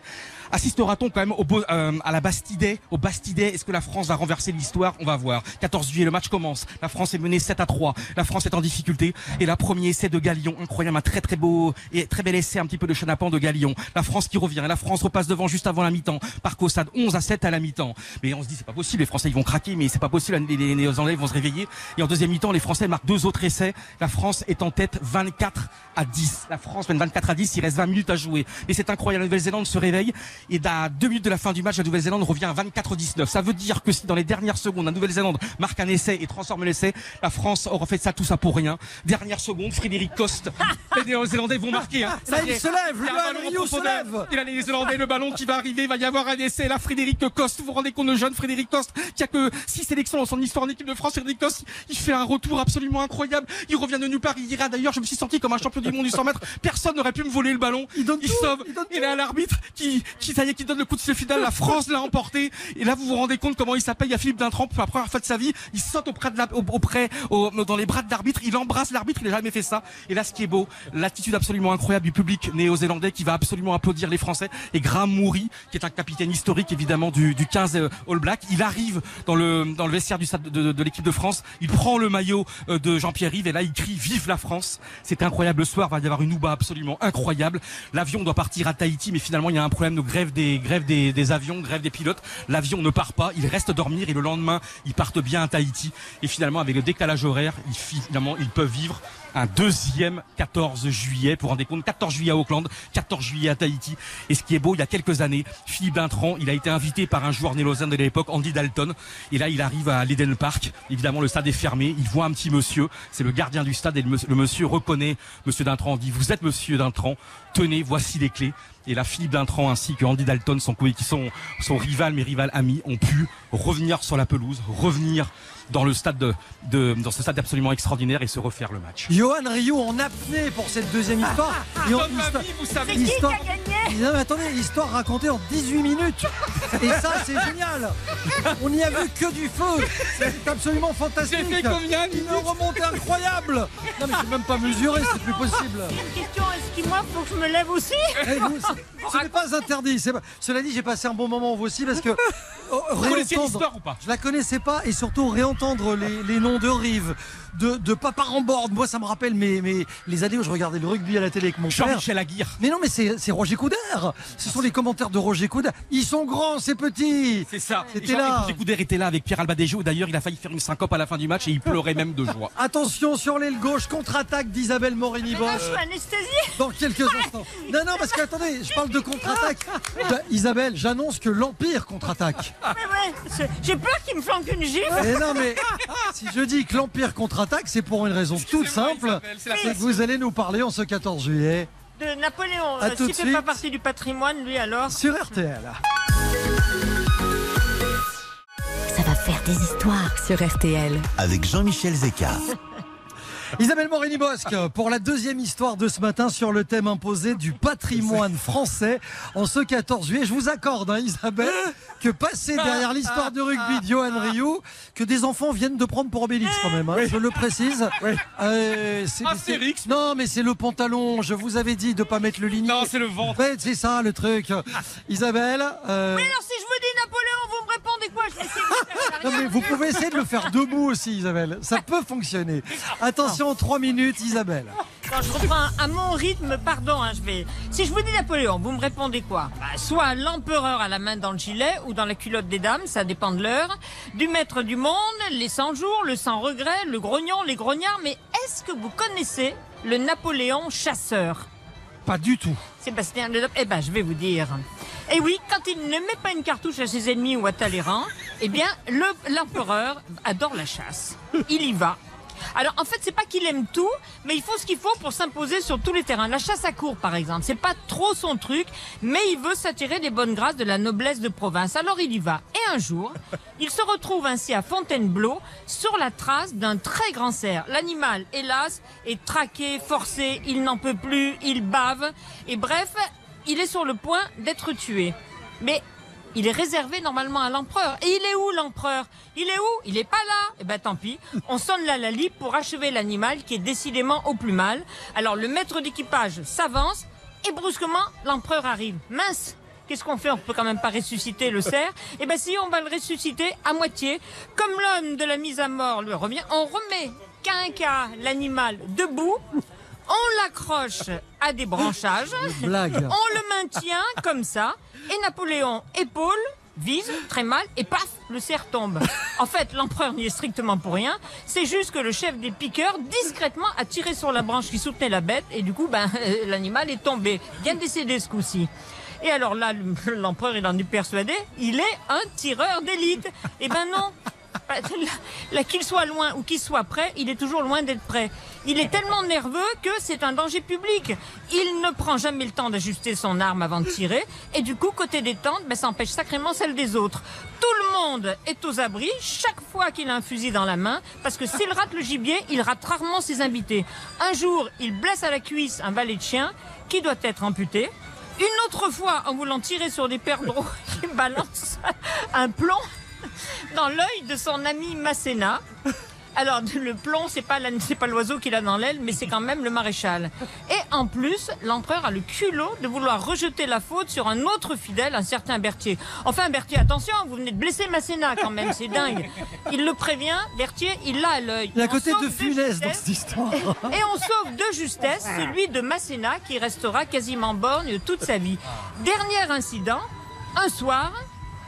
Speaker 6: Assistera-t-on quand même au, euh, à la Bastidais Au Bastidais, est-ce que la France va renverser l'histoire? On va voir. 14 juillet, le match commence. La France est menée 7 à 3. La France est en difficulté. Et la premier essai de Galion, incroyable, un très très beau et très bel essai, un petit peu de chenapan de Galion. La France qui revient. La France repasse devant juste avant la mi-temps. Par Caussade, 11 à 7 à la mi-temps. Mais on se dit c'est pas possible. Les Français ils vont craquer, mais c'est pas possible. Les, Néo-Zélandais vont se réveiller. Et en deuxième mi-temps, les Français marquent deux autres essais. La France est en tête 24 à 10. La France mène 24 à 10. Il reste 20 minutes à jouer. Et c'est incroyable. La Nouvelle-Zélande se réveille. Et à deux minutes de la fin du match, la Nouvelle-Zélande revient à 24-19. Ça veut dire que si dans les dernières secondes, la Nouvelle-Zélande marque un essai et transforme l'essai, la France aura fait ça tout ça pour rien. Dernière seconde, Frédéric Coste. Les Néo-Zélandais vont marquer. Hein.
Speaker 3: Là,
Speaker 6: y
Speaker 3: il se lève,
Speaker 6: un ballon
Speaker 3: se lève.
Speaker 6: Et Néo-Zélandais, le ballon qui va arriver, il va y avoir un essai. Là, Frédéric Coste, vous vous rendez compte, le jeune Frédéric Coste, qui a que six sélections dans son histoire en équipe de France. Frédéric Coste, il fait un retour absolument incroyable. Il revient de nulle part, il ira d'ailleurs, je me suis senti comme un champion du monde du 100 mètres. Personne n'aurait pu me voler le ballon.
Speaker 3: Il donne tout,
Speaker 6: sauve.
Speaker 3: il donne
Speaker 6: Et là, l'arbitre qui, qui, ça y est, qui donne le coup de sifflet final. La France l'a emporté. Et là, vous vous rendez compte comment il s'appelle. Il y a Philippe Dintran pour la première fois de sa vie. Il saute auprès de la, au- auprès, au- dans les bras de l'arbitre. Il embrasse l'arbitre. Il n'a jamais fait ça. Et là, ce qui est beau, l'attitude absolument incroyable du public néo-zélandais qui va absolument applaudir les Français. Et Graham Moury, qui est un capitaine historique évidemment du, du 15 euh, All Black, il arrive dans le, dans le vestiaire de, de- de l'équipe de France. Il prend le maillot euh, de Jean-Pierre Rive et là, il crie Vive la France. C'est incroyable. Le soir, va y avoir une ouba absolument incroyable. L'avion doit partir à Tahiti, mais finalement, il y a un problème de grève des, avions, grève des pilotes. L'avion ne part pas. Il reste dormir et le lendemain, ils partent bien à Tahiti. Et finalement, avec le décalage horaire, ils, finalement, ils peuvent vivre un deuxième 14 juillet. Pour rendre compte, 14 juillet à Auckland, 14 juillet à Tahiti. Et ce qui est beau, il y a quelques années, Philippe Dintran, il a été invité par un joueur néo-zélandais de l'époque, Andy Dalton. Et là, il arrive à l'Eden Park. Évidemment, le stade est fermé. Il voit un petit monsieur. C'est le gardien du stade et le monsieur, reconnaît monsieur Dintran. dit, vous êtes monsieur Dintran. Tenez, voici les clés. Et là, Philippe Dintran ainsi que Andy Dalton, son, qui son rival, mais rival ami, ont pu revenir sur la pelouse, revenir dans le stade de, de- dans ce stade absolument extraordinaire et se refaire le match.
Speaker 3: Johan Rio en apnée pour cette deuxième histoire. Et on- histoire-
Speaker 6: vous savez.
Speaker 5: C'est qui qui
Speaker 3: Histoire-
Speaker 5: a gagné
Speaker 3: Non, mais attendez, histoire racontée en 18 minutes. Et ça, c'est génial. On n'y a vu que du feu. C'est absolument fantastique.
Speaker 6: J'ai fait combien,
Speaker 3: Une remontée incroyable. Non, mais c'est même pas mesuré, c'est plus possible.
Speaker 5: Une question, est-ce qu'il moi faut que je me lève aussi
Speaker 3: Eh, vous, ce n'est pas interdit. c'est pas- Cela dit, j'ai passé un bon moment vous aussi parce que oh,
Speaker 6: Vous connaissiez
Speaker 3: réentendre-
Speaker 6: l'histoire ou pas
Speaker 3: je la connaissais pas et surtout réentendre les, les noms de rives, de, de papa en board. Moi, ça me rappelle mes, mes- les années où je regardais le rugby à la télé avec mon père.
Speaker 6: Jean-Michel Aguirre.
Speaker 3: Mais non, mais c'est c'est Roger Coudert. Ce sont les commentaires de Roger Coudert. Ils sont grands, c'est petits.
Speaker 6: C'est ça.
Speaker 3: C'était là.
Speaker 6: Roger Coudert était là avec Pierre Albadejo. D'ailleurs, il a failli faire une syncope à la fin du match et il pleurait même de joie.
Speaker 3: Attention sur l'aile gauche, contre-attaque d'Isabelle
Speaker 5: Là,
Speaker 3: Morini-Bosch
Speaker 5: je suis anesthésiée.
Speaker 3: dans quelques instants. Non, non, parce que attendez, je parle de contre-attaque. Isabelle, j'annonce que l'Empire contre-attaque.
Speaker 5: Mais ouais, j'ai peur qu'il me flanque une gifle.
Speaker 3: Et non, mais si je dis que l'Empire contre-attaque, c'est pour une raison toute simple.
Speaker 6: c'est
Speaker 3: que vous allez nous parler en ce 14 juillet
Speaker 5: De Napoléon.
Speaker 3: À tout
Speaker 5: S'il
Speaker 3: de
Speaker 5: fait
Speaker 3: suite.
Speaker 5: pas partie du patrimoine, lui alors.
Speaker 3: sur RTL.
Speaker 2: Ça va faire des histoires sur RTL.
Speaker 1: Avec Jean-Michel Zeka.
Speaker 3: Isabelle Morini-Bosque pour la deuxième histoire de ce matin sur le thème imposé du patrimoine français en ce 14 juillet. Je vous accorde, hein, Isabelle, que passer derrière l'histoire de rugby de Johan Rioux, que des enfants viennent de prendre pour Obélix quand même, hein, je le précise. Euh, c'est-
Speaker 6: Astérix.
Speaker 3: c'est- Non, mais c'est le pantalon. Je vous avais dit de pas mettre le ligné.
Speaker 6: Non, c'est le ventre.
Speaker 3: Ouais, c'est ça le truc. Isabelle, euh,
Speaker 5: Alors si je vous dis Napoléon, vous me répondez quoi? Je vais essayer de faire
Speaker 3: non, mais vous pouvez essayer de le faire debout aussi, Isabelle. Ça peut fonctionner. Attention, 3 minutes, Isabelle.
Speaker 5: Quand je reprends à mon rythme, pardon, hein, je vais. Si je vous dis Napoléon, vous me répondez quoi Bah, Soit l'empereur à la main dans le gilet ou dans la culotte des dames, ça dépend de l'heure. Du maître du monde, les 100 jours, le sans regret, le grognon, les grognards. Mais est-ce que vous connaissez le Napoléon chasseur
Speaker 3: Pas du tout.
Speaker 5: Sébastien eh ben, je vais vous dire. Et oui, quand il ne met pas une cartouche à ses ennemis ou à Talleyrand, eh bien, le- l'empereur adore la chasse. Il y va. Alors, en fait, c'est pas qu'il aime tout, mais il faut ce qu'il faut pour s'imposer sur tous les terrains. La chasse à cour, par exemple, c'est pas trop son truc, mais il veut s'attirer des bonnes grâces de la noblesse de province. Alors, il y va. Et un jour, il se retrouve ainsi à Fontainebleau sur la trace d'un très grand cerf. L'animal, hélas, est traqué, forcé, il n'en peut plus, il bave, et bref, il est sur le point d'être tué. Mais il est réservé normalement à l'empereur. Et il est où l'empereur? Il est où? Il est pas là. Eh ben tant pis. On sonne la Lali pour achever l'animal qui est décidément au plus mal. Alors le maître d'équipage s'avance et brusquement l'empereur arrive. Mince Qu'est-ce qu'on fait? On peut quand même pas ressusciter le cerf. Eh ben si, on va le ressusciter à moitié. Comme l'homme de la mise à mort lui revient, on remet qu'un l'animal debout. On l'accroche à des branchages.
Speaker 3: Blague.
Speaker 5: On le maintient comme ça. Et Napoléon épaule, vise très mal et paf, le cerf tombe. En fait, l'empereur n'y est strictement pour rien. C'est juste que le chef des piqueurs discrètement a tiré sur la branche qui soutenait la bête et du coup, ben, l'animal est tombé. Bien décédé ce coup-ci. Et alors là, le- l'empereur, il en est persuadé, il est un tireur d'élite. Eh ben non. Là, qu'il soit loin ou qu'il soit près, il est toujours loin d'être prêt. Il est tellement nerveux que c'est un danger public. Il ne prend jamais le temps d'ajuster son arme avant de tirer. Et du coup, côté détente, ben, ça empêche sacrément celle des autres. Tout le monde est aux abris chaque fois qu'il a un fusil dans la main. Parce que s'il rate le gibier, il rate rarement ses invités. Un jour, il blesse à la cuisse un valet de chien qui doit être amputé. Une autre fois, en voulant tirer sur des perdreaux, il balance un plomb dans l'œil de son ami Masséna. Alors, le plomb, c'est pas, la- c'est pas l'oiseau qu'il a dans l'aile, mais c'est quand même le maréchal. Et en plus, l'empereur a le culot de vouloir rejeter la faute sur un autre fidèle, un certain Berthier. Enfin, Berthier, attention, vous venez de blesser Masséna quand même, c'est dingue. Il le prévient, Berthier, il l'a à l'œil.
Speaker 3: Il est à
Speaker 5: On
Speaker 3: côté de Funès dans cette histoire.
Speaker 5: Et on sauve de justesse celui de Masséna qui restera quasiment borgne toute sa vie. Dernier incident, un soir,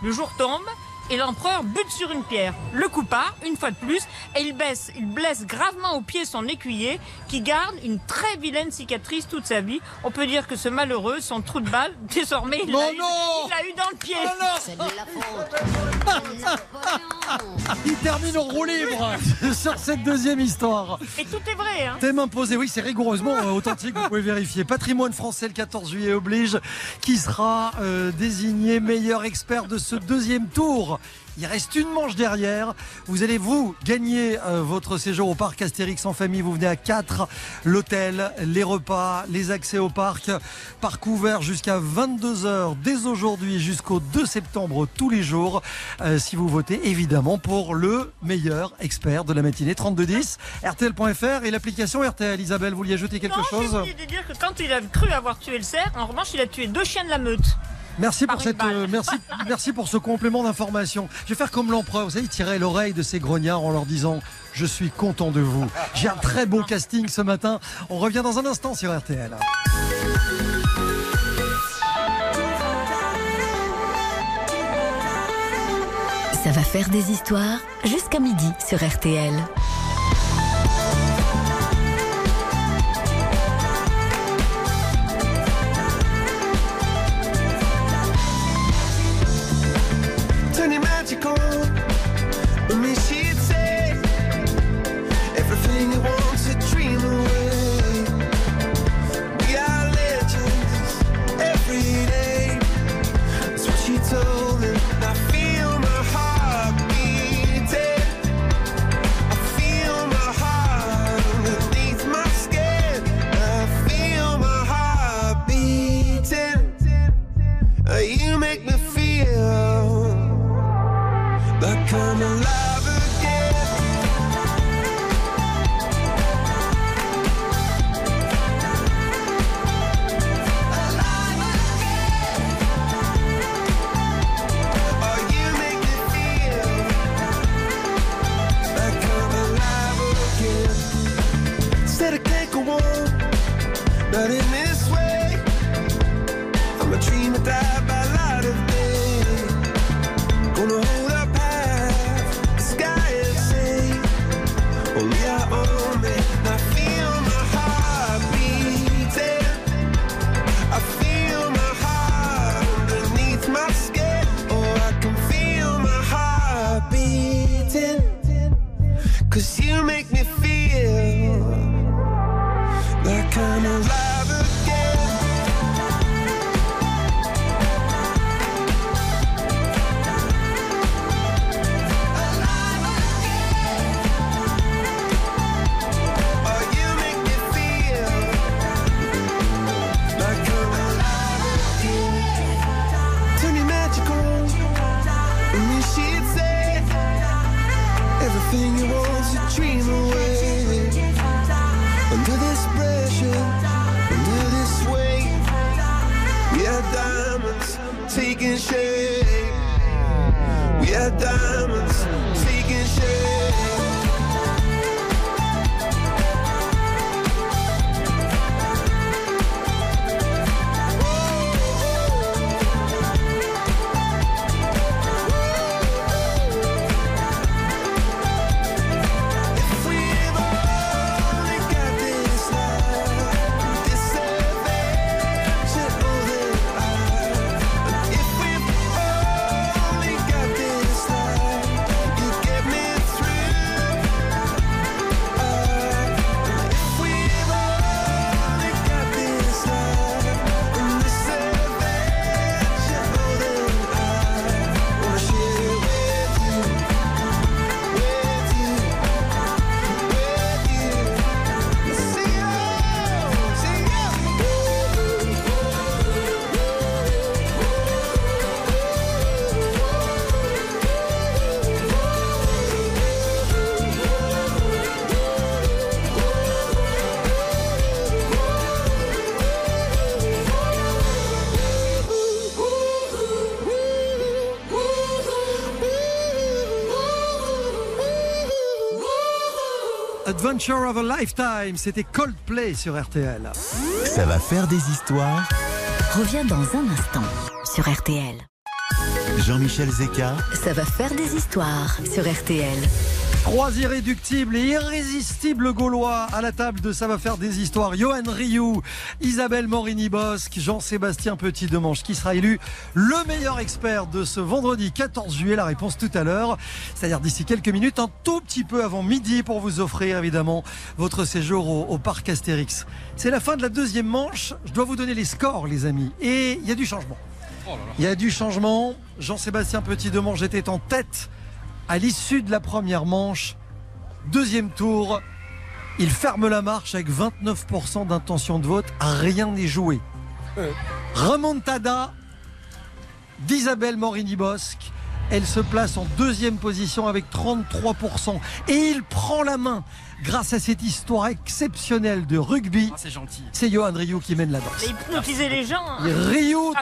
Speaker 5: le jour tombe, et l'empereur bute sur une pierre. Le coup part, une fois de plus, et il, baisse, il blesse gravement au pied son écuyer, qui garde une très vilaine cicatrice toute sa vie. On peut dire que ce malheureux, son trou de balle, désormais, il
Speaker 3: Non,
Speaker 5: l'a eu,
Speaker 3: non
Speaker 5: il l'a eu dans le pied.
Speaker 3: Il termine en roue libre sur cette deuxième histoire.
Speaker 5: Et tout est vrai, hein.
Speaker 3: Thème imposé, oui, c'est rigoureusement euh, authentique, vous pouvez vérifier. Patrimoine français le 14 juillet oblige, qui sera euh, désigné meilleur expert de ce deuxième tour. Il reste une manche derrière. Vous allez vous gagner euh, votre séjour au parc Astérix en famille. Vous venez à 4. L'hôtel, les repas, les accès au parc. Parc ouvert jusqu'à 22h dès aujourd'hui jusqu'au 2 septembre tous les jours. Euh, si vous votez évidemment pour le meilleur expert de la matinée 3210 RTL.fr et l'application RTL. Isabelle, vous vouliez ajouter quelque
Speaker 5: non,
Speaker 3: chose?
Speaker 5: de dire que quand il a cru avoir tué le cerf, en revanche, il a tué deux chiens de la meute.
Speaker 3: Merci pour cette, euh, merci, merci pour ce complément d'information. Je vais faire comme l'empereur. Vous savez, il tirait l'oreille de ses grognards en leur disant Je suis content de vous. J'ai un très beau casting ce matin. On revient dans un instant sur RTL.
Speaker 2: Ça va faire des histoires jusqu'à midi sur RTL.
Speaker 9: But it may Adventure
Speaker 3: of a Lifetime, c'était Coldplay sur RTL.
Speaker 1: Ça va faire des histoires
Speaker 2: Reviens dans un instant sur RTL.
Speaker 1: Jean-Michel Zeka,
Speaker 2: Ça va faire des histoires sur RTL.
Speaker 3: Trois irréductibles et irrésistibles Gaulois à la table de Ça va faire des histoires. Johan Rioux, Isabelle Morini-Bosque, Jean-Sébastien Petit-Demange qui sera élu le meilleur expert de ce vendredi 14 juillet. La réponse tout à l'heure, c'est-à-dire d'ici quelques minutes, un tout petit peu avant midi pour vous offrir évidemment votre séjour au, au parc Astérix. C'est la fin de la deuxième manche. Je dois vous donner les scores les amis. Et il y a du changement. Il y a du changement. Jean-Sébastien Petit-Demange était en tête à l'issue de la première manche. Deuxième tour, il ferme la marche avec 29% d'intention de vote. Rien n'est joué. Remontada d'Isabelle Morini-Bosque. Elle se place en deuxième position avec 33%. Et il prend la main grâce à cette histoire exceptionnelle de rugby.
Speaker 6: Ah, c'est gentil.
Speaker 3: C'est Johan Rioux qui mène la danse.
Speaker 5: Mais hypnotiser les gens. hein.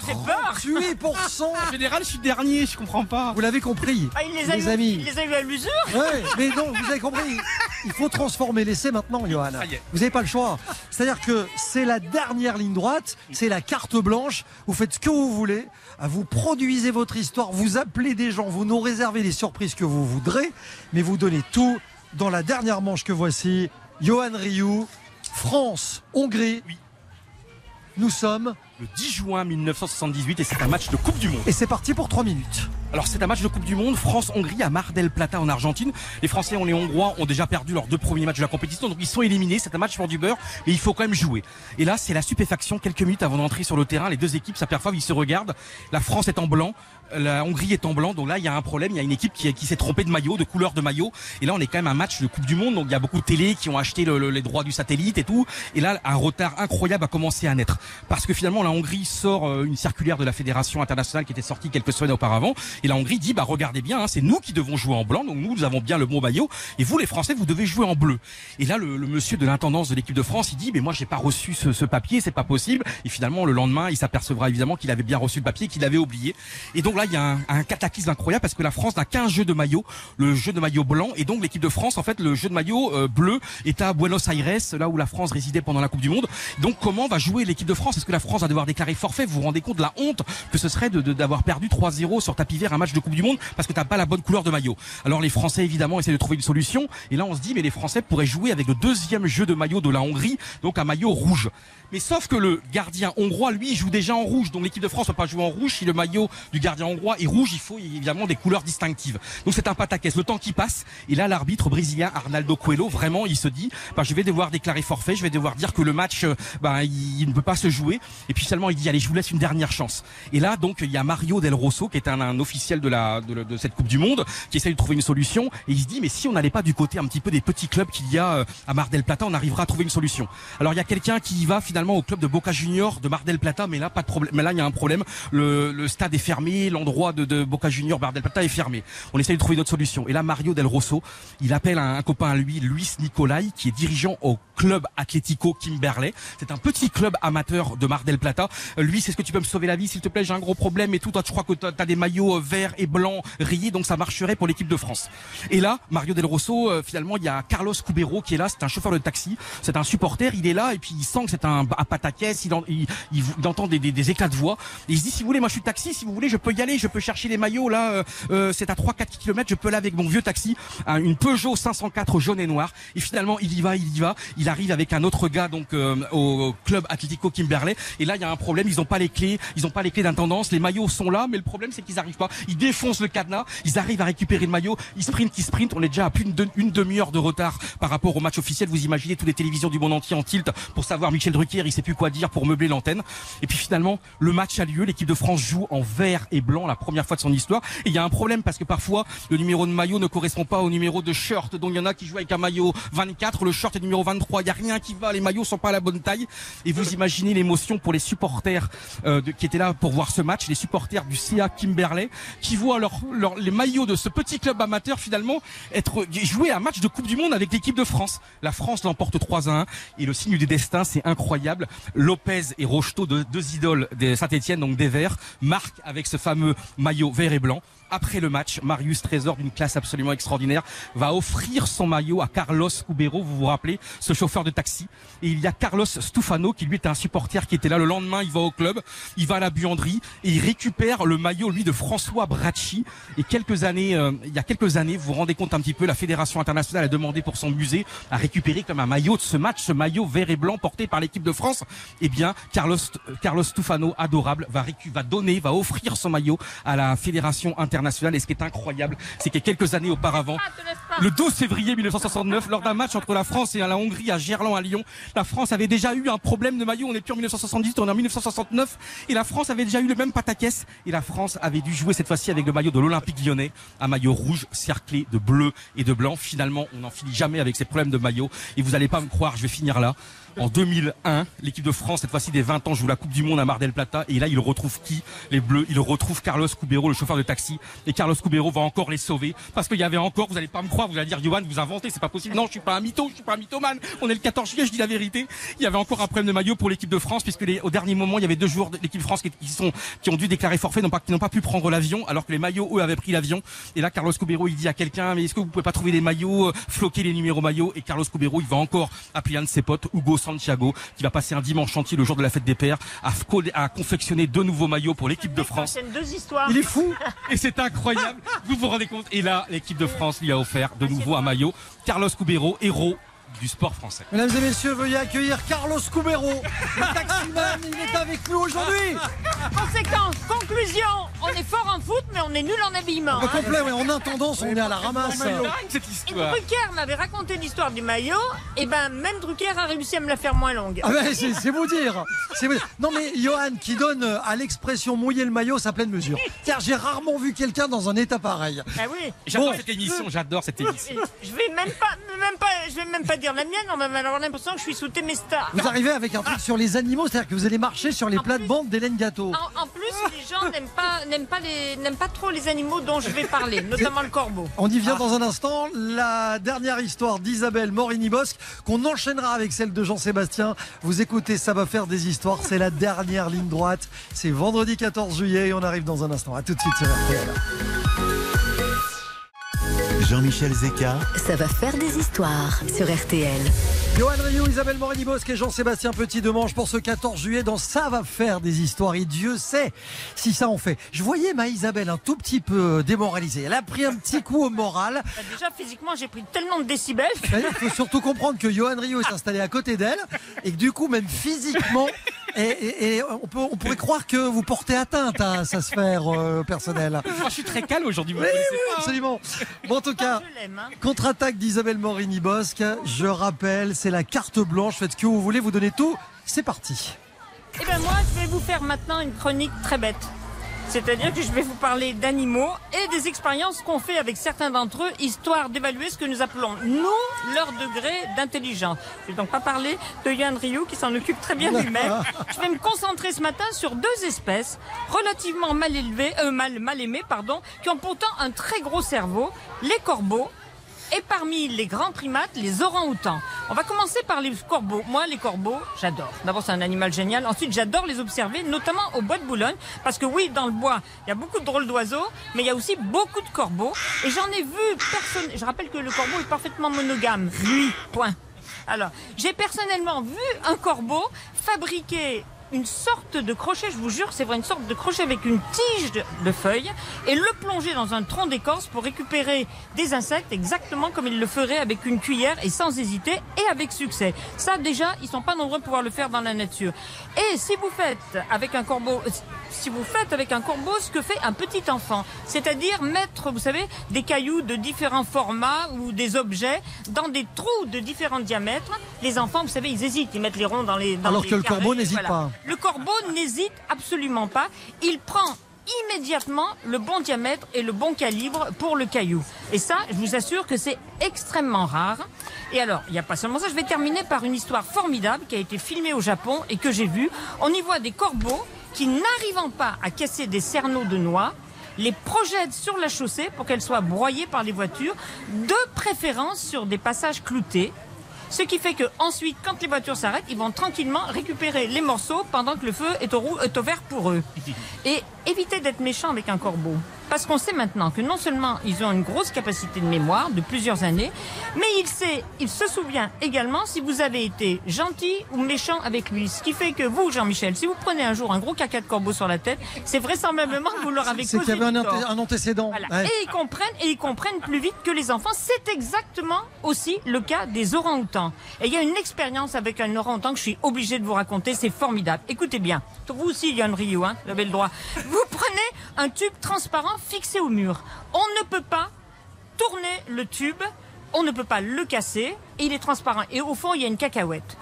Speaker 5: Fait peur.
Speaker 3: 38%.
Speaker 6: En général, je suis dernier, je comprends pas.
Speaker 3: Vous l'avez compris,
Speaker 5: Ah, il les a
Speaker 3: les
Speaker 5: eu,
Speaker 3: amis.
Speaker 5: Il les a eu à l'usure.
Speaker 3: Ouais, mais non, vous avez compris. Il faut transformer l'essai maintenant, Johan.
Speaker 6: Ça y est.
Speaker 3: Vous n'avez pas le choix. C'est-à-dire que c'est la dernière ligne droite, c'est la carte blanche. Vous faites ce que vous voulez, vous produisez votre histoire, vous appelez des gens, vous nous réservez les surprises que vous voudrez, mais vous donnez tout dans la dernière manche que voici. Johan Rioux, France, Hongrie. Nous sommes,
Speaker 6: Le 10 juin 1978 et c'est un match de Coupe du Monde.
Speaker 3: et c'est parti pour 3 minutes.
Speaker 6: Alors c'est un match de Coupe du Monde, France-Hongrie à Mar del Plata en Argentine. Les Français et les Hongrois ont déjà perdu leurs deux premiers matchs de la compétition, donc ils sont éliminés. C'est un match pour du beurre, mais il faut quand même jouer. Et là, c'est la stupéfaction. Quelques minutes avant d'entrer sur le terrain, les deux équipes s'aperçoivent, ils se regardent. La France est en blanc, la Hongrie est en blanc. Donc là, il y a un problème. Il y a une équipe qui, s'est trompée de maillot, de couleur de maillot. Et là, on est quand même un match de Coupe du Monde. Donc il y a beaucoup de télé qui ont acheté le- le- les droits du satellite et tout. Et là, un retard incroyable a commencé à naître. Parce que finalement, la Hongrie sort euh, une circulaire de la Fédération internationale qui était sortie quelques semaines auparavant. Et la Hongrie dit, bah regardez bien, hein, c'est nous qui devons jouer en blanc. Donc nous, nous avons bien le bon maillot. Et vous, les Français, vous devez jouer en bleu. Et là, le, le monsieur de l'intendance de l'équipe de France, il dit, mais moi, j'ai pas reçu ce, ce papier, c'est pas possible. Et finalement, le lendemain, il s'apercevra évidemment qu'il avait bien reçu le papier, qu'il avait oublié. Et donc là, il y a un, un cataclysme incroyable parce que la France n'a qu'un jeu de maillot, le jeu de maillot blanc. Et donc l'équipe de France, en fait, le jeu de maillot euh, bleu est à Buenos Aires, là où la France résidait pendant la Coupe du Monde. Donc comment va jouer l'équipe de France? Est-ce que la France va devoir déclarer forfait? Vous vous rendez compte de la honte que ce serait de- de- d'avoir perdu 3-0 sur tapis vert? Un match de Coupe du Monde parce que t'as pas la bonne couleur de maillot. Alors les Français évidemment essaient de trouver une solution. Et là on se dit mais les Français pourraient jouer avec le deuxième jeu de maillot de la Hongrie, donc un maillot rouge. Mais sauf que le gardien hongrois, lui, joue déjà en rouge. Donc l'équipe de France ne peut pas jouer en rouge. Si le maillot du gardien hongrois est rouge, il faut évidemment des couleurs distinctives. Donc c'est un pataquès. Le temps qui passe, et là l'arbitre brésilien Arnaldo Coelho, vraiment, il se dit, bah, je vais devoir déclarer forfait, je vais devoir dire que le match, euh, bah, il, ne peut pas se jouer. Et puis seulement il dit, allez, je vous laisse une dernière chance. Et là donc il y a Mario Del Rosso, qui est un, un de la de, de cette Coupe du Monde, qui essaye de trouver une solution. Et il se dit, mais si on n'allait pas du côté un petit peu des petits clubs qu'il y a euh, à Mar del Plata, on arrivera à trouver une solution. Alors il y a quelqu'un qui va finalement au club de Boca Junior de Mar del Plata, mais là pas de problème. Mais là il y a un problème. Le, le stade est fermé, l'endroit de, de Boca Junior Mar del Plata est fermé. On essaye de trouver une autre solution. Et là Mario Del Rosso, il appelle un, un copain à lui, Luis Nicolai, qui est dirigeant au club Atlético Kimberley. C'est un petit club amateur de Mar del Plata. Euh, Lui, c'est ce que tu peux me sauver la vie, s'il te plaît? J'ai un gros problème et tout. Toi, je crois que t'as as des maillots verts et blancs rayés, donc ça marcherait pour l'équipe de France. Et là, Mario Del Rosso, euh, finalement, il y a Carlos Cubero qui est là. C'est un chauffeur de taxi. C'est un supporter. Il est là et puis il sent que c'est un, pataquès. Il, il, entend des, éclats de voix. Et il se dit, si vous voulez, moi je suis taxi. Si vous voulez, je peux y aller. Je peux chercher les maillots. Là, euh, euh, c'est à 3-4 km. Je peux aller avec mon vieux taxi, un- une Peugeot 504 jaune et noir. Et finalement, il y va, il y va. Il arrive avec un autre gars donc au club Atlético Kimberley. Et là, il y a un problème. Ils ont pas les clés. Ils ont pas les clés d'intendance. Les maillots sont là, mais le problème c'est qu'ils arrivent pas. Ils défoncent le cadenas. Ils arrivent à récupérer le maillot. Ils sprintent, ils sprintent. On est déjà à plus d'une une demi-heure de retard par rapport au match officiel. Vous imaginez toutes les télévisions du monde entier en tilt pour savoir Michel Drucker. Il sait plus quoi dire pour meubler l'antenne. Et puis finalement, le match a lieu. L'équipe de France joue en vert et blanc la première fois de son histoire. Et il y a un problème parce que parfois le numéro de maillot ne correspond pas au numéro de shirt. Donc il y en a qui jouent avec un maillot 24, le short est numéro 23. Il y a rien qui va. Les maillots sont pas à la bonne taille. Et vous imaginez l'émotion pour les supporters euh, qui étaient là pour voir ce match, les supporters du CA Kimberley, qui voient leur, leur- les maillots de ce petit club amateur finalement être jouer un match de Coupe du Monde avec l'équipe de France. La France l'emporte 3 à 1 et le signe du destin, c'est incroyable. Lopez et Rocheteau, deux, idoles de Saint-Etienne, donc des Verts, marquent avec ce fameux maillot vert et blanc. Après le match, Marius Trésor, d'une classe absolument extraordinaire, va offrir son maillot à Carlos Cubero, vous vous rappelez, ce chauffeur de taxi. Et il y a Carlos Stufano, qui lui est un supporter qui était là le lendemain, il va au club, il va à la buanderie et il récupère le maillot, lui, de François Bracci. Et quelques années, euh, il y a quelques années, vous vous rendez compte un petit peu, la Fédération internationale a demandé pour son musée à récupérer comme un maillot de ce match, ce maillot vert et blanc porté par l'équipe de France. Eh bien, Carlos, Carlos Stufano, adorable, va, va donner, va offrir son maillot à la Fédération internationale. Et ce qui est incroyable, c'est que quelques années auparavant, le 12 février 1969, lors d'un match entre la France et la Hongrie à Gerland à Lyon, la France avait déjà eu un problème de maillot. On n'est plus en 1978, on est en 1969. Et la France avait déjà eu le même pataquès. Et la France avait dû jouer cette fois-ci avec le maillot de l'Olympique lyonnais, un maillot rouge cerclé de bleu et de blanc. Finalement, on n'en finit jamais avec ces problèmes de maillot. Et vous allez pas me croire, je vais finir là. En 2001, l'équipe de France, cette fois-ci des 20 ans, joue la Coupe du Monde à Mar del Plata. Et là, il retrouve qui? Les Bleus. Il retrouve Carlos Cubero, le chauffeur de taxi. Et Carlos Cubero va encore les sauver. Parce qu'il y avait encore, vous allez pas me croire, vous allez dire, Johan, vous inventez, c'est pas possible. Non, je suis pas un mytho, je suis pas un mythomane. On est le 14 juillet, je dis la vérité. Il y avait encore un problème de maillot pour l'équipe de France, puisque les- au dernier moment, il y avait deux joueurs de l'équipe de France qui, sont, qui ont dû déclarer forfait, non pas, qui n'ont pas pu prendre l'avion, alors que les maillots, eux, avaient pris l'avion. Et là, Carlos Cubero, il dit à quelqu'un, mais est-ce que vous pouvez pas trouver des maillots, euh, floquer les numéros maillots? Et Carlos Cubero, il va encore appeler un de ses potes, Hugo Santiago, qui va passer un dimanche chantier le jour de la fête des pères, à, confectionner deux nouveaux maillots pour l'équipe de France.
Speaker 5: C'est deux histoires.
Speaker 3: Il est fou.
Speaker 6: Et c'est incroyable. Vous vous rendez compte Et là, l'équipe de France lui a offert de nouveau un maillot. Carlos Cubero, héros du sport français.
Speaker 3: Mesdames et messieurs, veuillez accueillir Carlos Cubero, le taximan, il est avec nous aujourd'hui.
Speaker 5: Conséquence, conclusion, on est fort en foot, mais on est nul en habillement.
Speaker 3: Au
Speaker 5: hein.
Speaker 3: complet, ouais, en intendance, on est à la ramasse.
Speaker 6: Cette
Speaker 5: Et
Speaker 6: histoire.
Speaker 5: Drucker m'avait raconté l'histoire du maillot, et ben même Drucker a réussi à me la faire moins longue.
Speaker 3: Ah ben, c'est c'est vous dire. C'est vous dire. Non mais Johan qui donne euh, à l'expression mouiller le maillot sa pleine mesure. Car j'ai rarement vu quelqu'un dans un état pareil.
Speaker 5: Ah oui.
Speaker 6: J'adore
Speaker 3: Bon.
Speaker 6: cette émission, j'adore cette émission.
Speaker 5: Je vais même pas, même pas, je vais même pas dire la mienne, on va avoir l'impression que je suis sous Temesta.
Speaker 3: Vous arrivez avec un truc sur les animaux, c'est-à-dire que vous allez marcher sur les plates-bandes d'Hélène Gâteau.
Speaker 5: En, en plus, les gens n'aiment pas, n'aiment pas les, n'aiment pas trop les animaux dont je vais parler, notamment le corbeau.
Speaker 3: On y vient dans un instant. La dernière histoire d'Isabelle Morini-Bosque qu'on enchaînera avec celle de Jean-Sébastien. Vous écoutez, ça va faire des histoires. C'est la dernière ligne droite. C'est vendredi 14 juillet et on arrive dans un instant. À tout de suite sur RTL.
Speaker 1: Jean-Michel Zeka,
Speaker 2: Ça va faire des histoires sur RTL.
Speaker 3: Johan Rioux, Isabelle Morini-Bosque et Jean-Sébastien Petit de Manche pour ce 14 juillet dans Ça va faire des histoires et Dieu sait si ça en fait. Je voyais ma Isabelle un tout petit peu démoralisée. Elle a pris un petit coup au moral.
Speaker 5: Bah, déjà, physiquement, j'ai pris tellement de décibels.
Speaker 3: Il faut surtout comprendre que Johan Rio est installé à côté d'elle et que du coup, même physiquement, et, et- et on, peut, on pourrait croire que vous portez atteinte à sa sphère euh, personnelle.
Speaker 6: Moi, je suis très calme aujourd'hui.
Speaker 3: Oui, oui,
Speaker 6: hein.
Speaker 3: absolument. Bon, en tout cas,
Speaker 5: hein.
Speaker 3: contre-attaque d'Isabelle Morini-Bosque. Je rappelle, c'est la carte blanche. Faites ce que vous voulez, vous donnez tout. C'est parti.
Speaker 5: Eh ben moi, je vais vous faire maintenant une chronique très bête. C'est-à-dire que je vais vous parler d'animaux et des expériences qu'on fait avec certains d'entre eux, histoire d'évaluer ce que nous appelons, nous, leur degré d'intelligence. Je vais donc pas parler de Yann Ryu qui s'en occupe très bien lui-même. Je vais me concentrer ce matin sur deux espèces relativement mal élevées, euh, mal, mal aimées, pardon, qui ont pourtant un très gros cerveau, les corbeaux et parmi les grands primates, les orang-outans. On va commencer par les corbeaux. Moi, les corbeaux, j'adore. D'abord, c'est un animal génial. Ensuite, j'adore les observer, notamment au bois de Boulogne. Parce que oui, dans le bois, il y a beaucoup de drôles d'oiseaux, mais il y a aussi beaucoup de corbeaux. Et j'en ai vu personne. Je rappelle que le corbeau est parfaitement monogame. Lui, point. Alors, j'ai personnellement vu un corbeau fabriquer une sorte de crochet, je vous jure, c'est vrai, une sorte de crochet avec une tige de, de feuilles et le plonger dans un tronc d'écorce pour récupérer des insectes exactement comme il le ferait avec une cuillère et sans hésiter et avec succès. Ça, déjà, ils sont pas nombreux à pouvoir le faire dans la nature. Et si vous faites avec un corbeau, si vous faites avec un corbeau ce que fait un petit enfant, c'est-à-dire mettre, vous savez, des cailloux de différents formats ou des objets dans des trous de différents diamètres, les enfants, vous savez, ils hésitent, ils mettent les ronds dans les dans
Speaker 3: Alors
Speaker 5: les
Speaker 3: que le
Speaker 5: carrés,
Speaker 3: corbeau n'hésite pas.
Speaker 5: Le corbeau n'hésite absolument pas. Il prend immédiatement le bon diamètre et le bon calibre pour le caillou. Et ça, je vous assure que c'est extrêmement rare. Et alors, il n'y a pas seulement ça, je vais terminer par une histoire formidable qui a été filmée au Japon et que j'ai vue. On y voit des corbeaux qui, n'arrivant pas à casser des cerneaux de noix, les projettent sur la chaussée pour qu'elles soient broyées par les voitures, de préférence sur des passages cloutés. Ce qui fait que ensuite, quand les voitures s'arrêtent, ils vont tranquillement récupérer les morceaux pendant que le feu est au, rou- est au vert pour eux. Et évitez d'être méchant avec un corbeau. Parce qu'on sait maintenant que non seulement ils ont une grosse capacité de mémoire de plusieurs années, mais il sait, il se souvient également si vous avez été gentil ou méchant avec lui. Ce qui fait que vous, Jean-Michel, si vous prenez un jour un gros caca de corbeau sur la tête, c'est vraisemblablement que vous leur avez
Speaker 3: C'est
Speaker 5: causé
Speaker 3: qu'il y avait un, anté- antécédent.
Speaker 5: Voilà.
Speaker 3: Ouais.
Speaker 5: Et ils comprennent et ils comprennent plus vite que les enfants. C'est exactement aussi le cas des orang-outans. Et il y a une expérience avec un orang-outan que je suis obligée de vous raconter. C'est formidable. Écoutez bien. Vous aussi, Yann Rio, hein, vous avez le droit. Vous prenez un tube transparent fixé au mur. On ne peut pas tourner le tube. On ne peut pas le casser. Et il est transparent. Et au fond, il y a une cacahuète.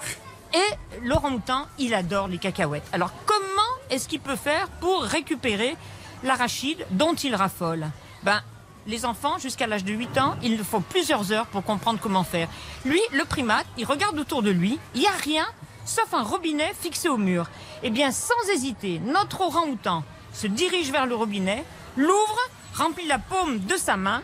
Speaker 5: Et l'orang-outan, il adore les cacahuètes. Alors comment est-ce qu'il peut faire pour récupérer l'arachide dont il raffole? Ben, les enfants, jusqu'à l'âge de 8 ans, il faut plusieurs heures pour comprendre comment faire. Lui, le primate, il regarde autour de lui, il n'y a rien, sauf un robinet fixé au mur. Eh bien, sans hésiter, notre orang-outan se dirige vers le robinet, l'ouvre, remplit la paume de sa main,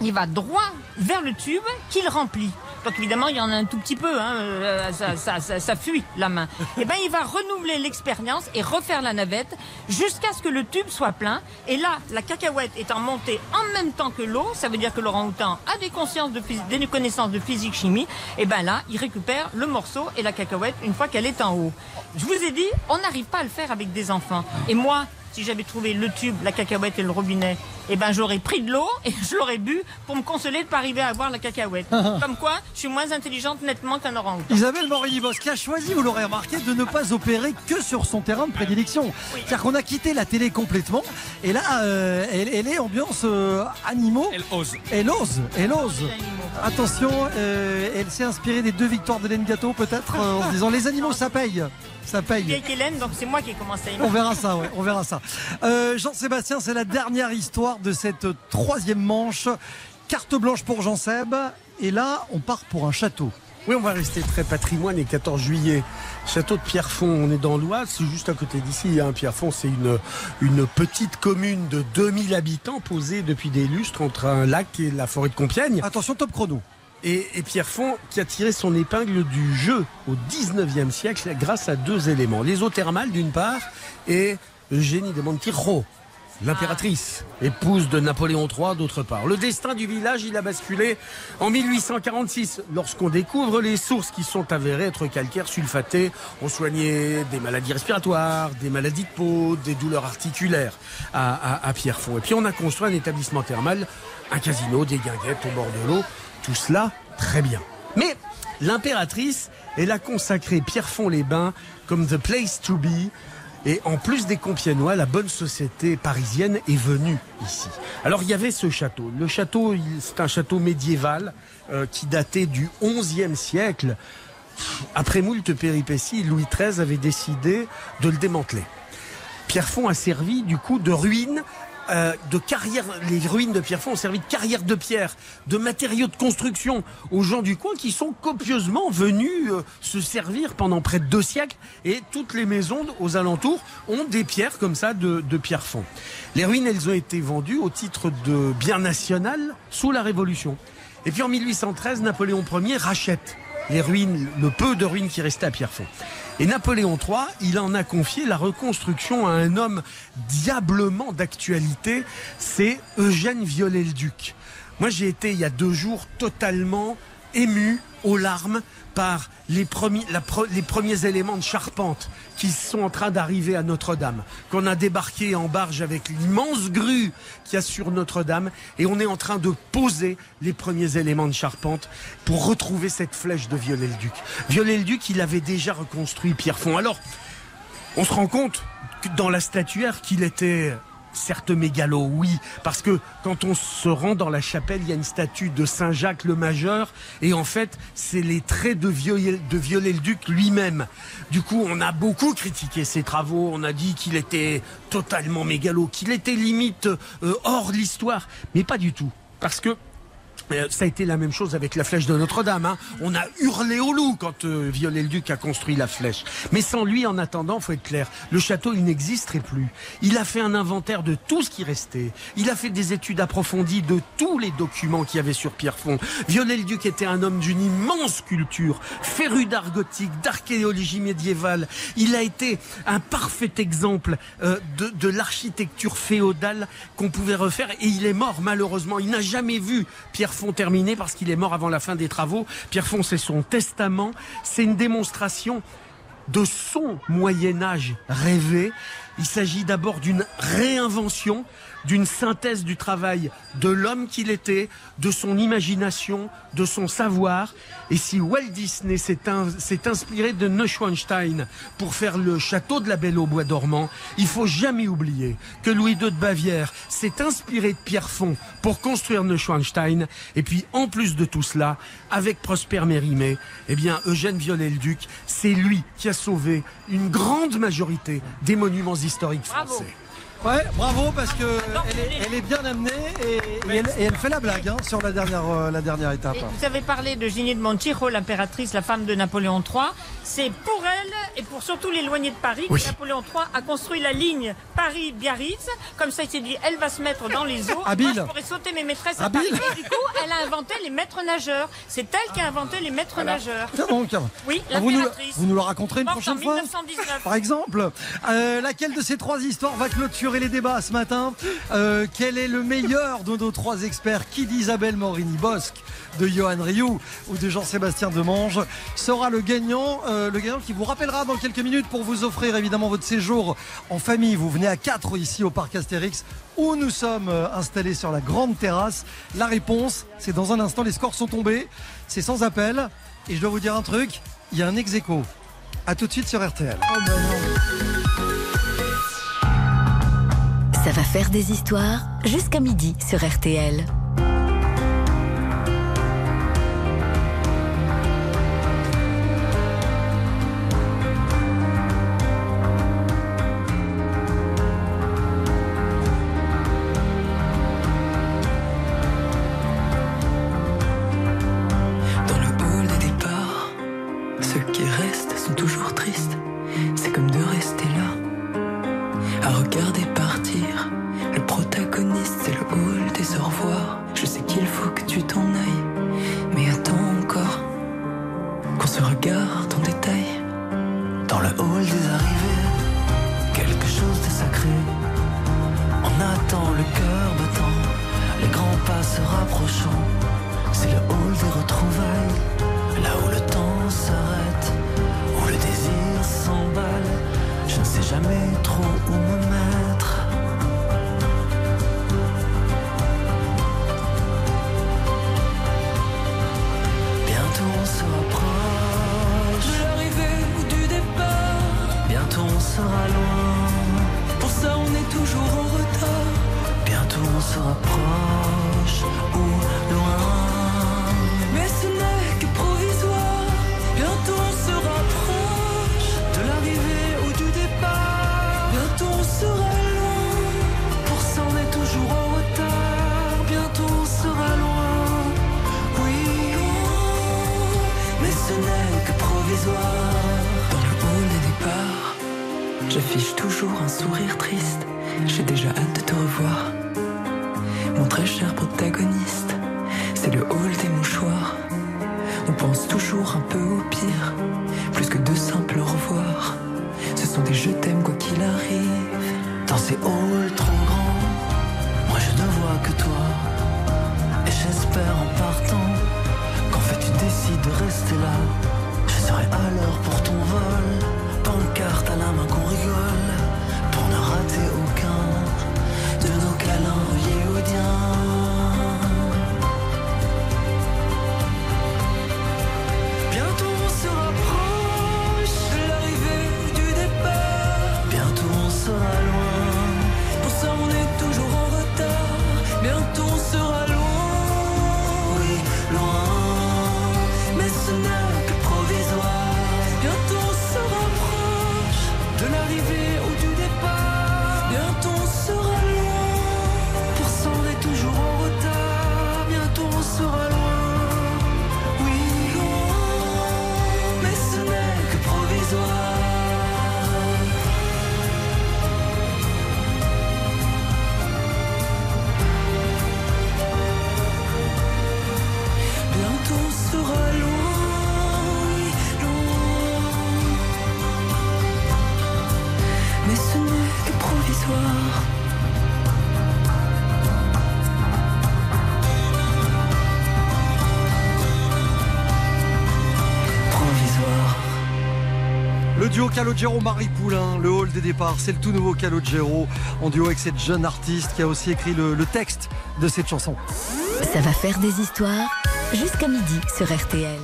Speaker 5: il va droit vers le tube qu'il remplit. Donc évidemment, il y en a un tout petit peu, hein, euh, ça, ça, ça, ça fuit la main. Et ben, il va renouveler l'expérience et refaire la navette jusqu'à ce que le tube soit plein. Et là, la cacahuète étant montée en même temps que l'eau, ça veut dire que l'orang-outan a des, consciences de des connaissances de physique-chimie. Et ben là, il récupère le morceau et la cacahuète une fois qu'elle est en haut. Je vous ai dit, on n'arrive pas à le faire avec des enfants. Et moi, si j'avais trouvé le tube, la cacahuète et le robinet, eh ben j'aurais pris de l'eau et je l'aurais bu pour me consoler de pas arriver à avoir la cacahuète. Comme quoi, je suis moins intelligente nettement qu'un orang-outan.
Speaker 3: Isabelle Morini-Bos qui a choisi, vous l'aurez remarqué, de ne pas opérer que sur son terrain de prédilection. C'est-à-dire qu'on a quitté la télé complètement et là, euh, elle, elle est ambiance euh, animaux.
Speaker 6: Elle ose.
Speaker 3: Elle ose, elle ose. Attention, euh, elle s'est inspirée des deux victoires d'Hélène Gâteau peut-être euh, en se disant les animaux ça paye. Ça paye.
Speaker 5: Vieille Hélène, donc c'est moi qui ai commencé à aimer.
Speaker 3: On verra ça, ouais, on verra ça. Euh, Jean-Sébastien, c'est la dernière histoire de cette troisième manche. Carte blanche pour Jean-Seb. Et là, on part pour un château.
Speaker 4: Oui, on va rester très patrimoine et 14 juillet. Château de Pierrefonds, on est dans l'Oise, c'est juste à côté d'ici. Hein. Pierrefonds, c'est une, une petite commune de 2000 habitants posée depuis des lustres entre un lac et la forêt de Compiègne.
Speaker 3: Attention, top chrono.
Speaker 4: Et, et Pierrefonds qui a tiré son épingle du jeu au 19e siècle grâce à deux éléments. Les eaux thermales d'une part et Eugénie de Montijo, l'impératrice, épouse de Napoléon III d'autre part. Le destin du village, il a basculé en 1846 lorsqu'on découvre les sources qui sont avérées être calcaires sulfatés. On soignait des maladies respiratoires, des maladies de peau, des douleurs articulaires à, à- à Pierrefonds. Et puis on a construit un établissement thermal, un casino, des guinguettes au bord de l'eau. Tout cela, très bien. Mais l'impératrice, elle a consacré Pierrefonds-les-Bains comme the place to be. Et en plus des Compiègnois, la bonne société parisienne est venue ici. Alors il y avait ce château. Le château, c'est un château médiéval euh, qui datait du XIe siècle. Après moult péripéties, Louis XIII avait décidé de le démanteler. Pierrefonds a servi du coup de ruine, euh, de carrière. Les ruines de Pierrefonds ont servi de carrière de pierre, de matériaux de construction aux gens du coin qui sont copieusement venus euh, se servir pendant près de deux siècles. Et toutes les maisons aux alentours ont des pierres comme ça de, de Pierrefonds. Les ruines, elles ont été vendues au titre de bien national sous la Révolution. Et puis en 1813, Napoléon Ier rachète les ruines, le peu de ruines qui restaient à Pierrefonds. Et Napoléon III, il en a confié la reconstruction à un homme diablement d'actualité, c'est Eugène Viollet-le-Duc. Moi, j'ai été il y a deux jours totalement ému aux larmes par les premiers, éléments de charpente qui sont en train d'arriver à Notre-Dame, qu'on a débarqué en barge avec l'immense grue qu'il y a sur Notre-Dame, et on est en train de poser les premiers éléments de charpente pour retrouver cette flèche de Viollet-le-Duc. Viollet-le-Duc, il avait déjà reconstruit Pierrefonds. Alors, on se rend compte dans la statuaire qu'il était certes mégalo, oui, parce que quand on se rend dans la chapelle, il y a une statue de Saint Jacques le Majeur, et en fait, c'est les traits de Viollet, de Viollet-le-Duc lui-même. Du coup, on a beaucoup critiqué ses travaux, on a dit qu'il était totalement mégalo, qu'il était limite euh, hors l'histoire, mais pas du tout, parce que Euh, Ça a été la même chose avec la flèche de Notre-Dame. hein. On a hurlé au loup quand euh, Viollet-le-Duc a construit la flèche. Mais sans lui, en attendant, faut être clair, le château, il n'existerait plus. Il a fait un inventaire de tout ce qui restait. Il a fait des études approfondies de tous les documents qu'il y avait sur Pierrefonds. Viollet-le-Duc était un homme d'une immense culture, féru d'art gothique, d'archéologie médiévale. Il a été un parfait exemple euh, de, de l'architecture féodale qu'on pouvait refaire. Et il est mort, malheureusement. Il n'a jamais vu Pierrefonds terminé parce qu'il est mort avant la fin des travaux. Pierrefonds, c'est son testament. C'est une démonstration de son Moyen Âge rêvé. Il s'agit d'abord d'une réinvention, d'une synthèse du travail de l'homme qu'il était, de son imagination, de son savoir. Et si Walt Disney s'est in- s'est inspiré de Neuschwanstein pour faire le château de la Belle au bois dormant, il faut jamais oublier que Louis II de Bavière s'est inspiré de Pierrefonds pour construire Neuschwanstein. Et puis, en plus de tout cela, avec Prosper Mérimée, eh bien, Eugène Viollet-le-Duc, c'est lui qui a sauvé une grande majorité des monuments historiques
Speaker 5: Bravo.
Speaker 3: Ouais, bravo parce que elle est, elle est bien amenée et, et elle, et elle fait la blague hein, sur la dernière, euh, la dernière étape.
Speaker 5: Et vous avez parlé de Ginée de Montijo, l'impératrice, la femme de Napoléon III. C'est pour elle et pour surtout l'éloigné de Paris
Speaker 4: Oui.
Speaker 5: que Napoléon III a construit la ligne Paris-Biarritz. Comme ça, il s'est dit, elle va se mettre dans les eaux.
Speaker 3: Habile.
Speaker 5: Moi, je pourrais sauter mes maîtresses à
Speaker 3: Habile.
Speaker 5: Paris. Et du coup, elle a inventé les maîtres nageurs. C'est elle qui a inventé les maîtres nageurs.
Speaker 3: Donc,
Speaker 5: Oui,
Speaker 3: Ah, vous, nous, vous nous le raconterez une
Speaker 5: en
Speaker 3: prochaine fois
Speaker 5: 1919.
Speaker 3: Par exemple, euh, laquelle de ces trois histoires va clôturer les débats ce matin Euh, Quel est le meilleur de nos trois experts? Qui d'Isabelle Morini-Bosque, de Johan Rioux ou de Jean-Sébastien Demange sera le gagnant euh, Le gagnant qui vous rappellera dans quelques minutes pour vous offrir évidemment votre séjour en famille. Vous venez à 4 ici au Parc Astérix où nous sommes euh, installés sur la grande terrasse. La réponse, c'est dans un instant, les scores sont tombés. C'est sans appel. Et je dois vous dire un truc, il y a un ex aequo. A tout de suite sur RTL.
Speaker 2: Ça va faire des histoires jusqu'à midi sur RTL.
Speaker 10: Ceux qui restent sont toujours tristes. C'est comme de rester là, à regarder partir. Le protagoniste, c'est le hall des au revoir. Je sais qu'il faut que tu t'en ailles, mais attends encore qu'on se regarde en détail.
Speaker 7: Dans le hall des arrivées, quelque chose de sacré. On attend le cœur battant, les grands pas se rapprochant. C'est le hall des retrouvailles, là où le temps s'arrête, où le désir s'emballe. Je ne sais jamais trop où me mettre. Bientôt on se rapproche.
Speaker 10: De l'arrivée ou du départ,
Speaker 7: Bientôt on sera loin,
Speaker 10: pour ça on est toujours en retard.
Speaker 7: bientôt on se rapproche
Speaker 3: Calogero Marie Poulain, le hall des départs, c'est le tout nouveau Calogero en duo avec cette jeune artiste qui a aussi écrit le, le texte de cette chanson.
Speaker 2: Ça va faire des histoires jusqu'à midi sur RTL.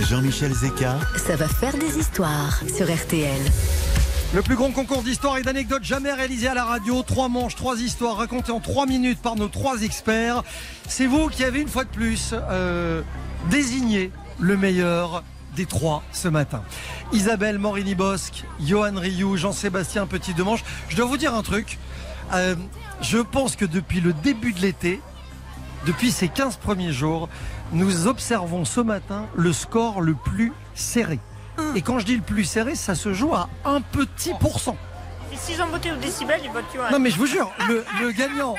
Speaker 1: Jean-Michel Zeka,
Speaker 2: Ça va faire des histoires sur RTL.
Speaker 3: Le plus grand concours d'histoire et d'anecdotes jamais réalisé à la radio. Trois manches, trois histoires racontées en trois minutes par nos trois experts. C'est vous qui avez une fois de plus euh, désigné le meilleur des trois ce matin. Isabelle Morini-Bosque, Johan Rioux, Jean-Sébastien Petit-Demange. Je dois vous dire un truc. Euh, je pense que depuis le début de l'été, depuis ces 15 premiers jours, nous observons ce matin le score le plus serré. Et quand je dis le plus serré, ça se joue à un petit pourcent.
Speaker 5: Et s'ils ont voté au décibel, ils votent Johan.
Speaker 3: Non mais je vous jure, le, le gagnant,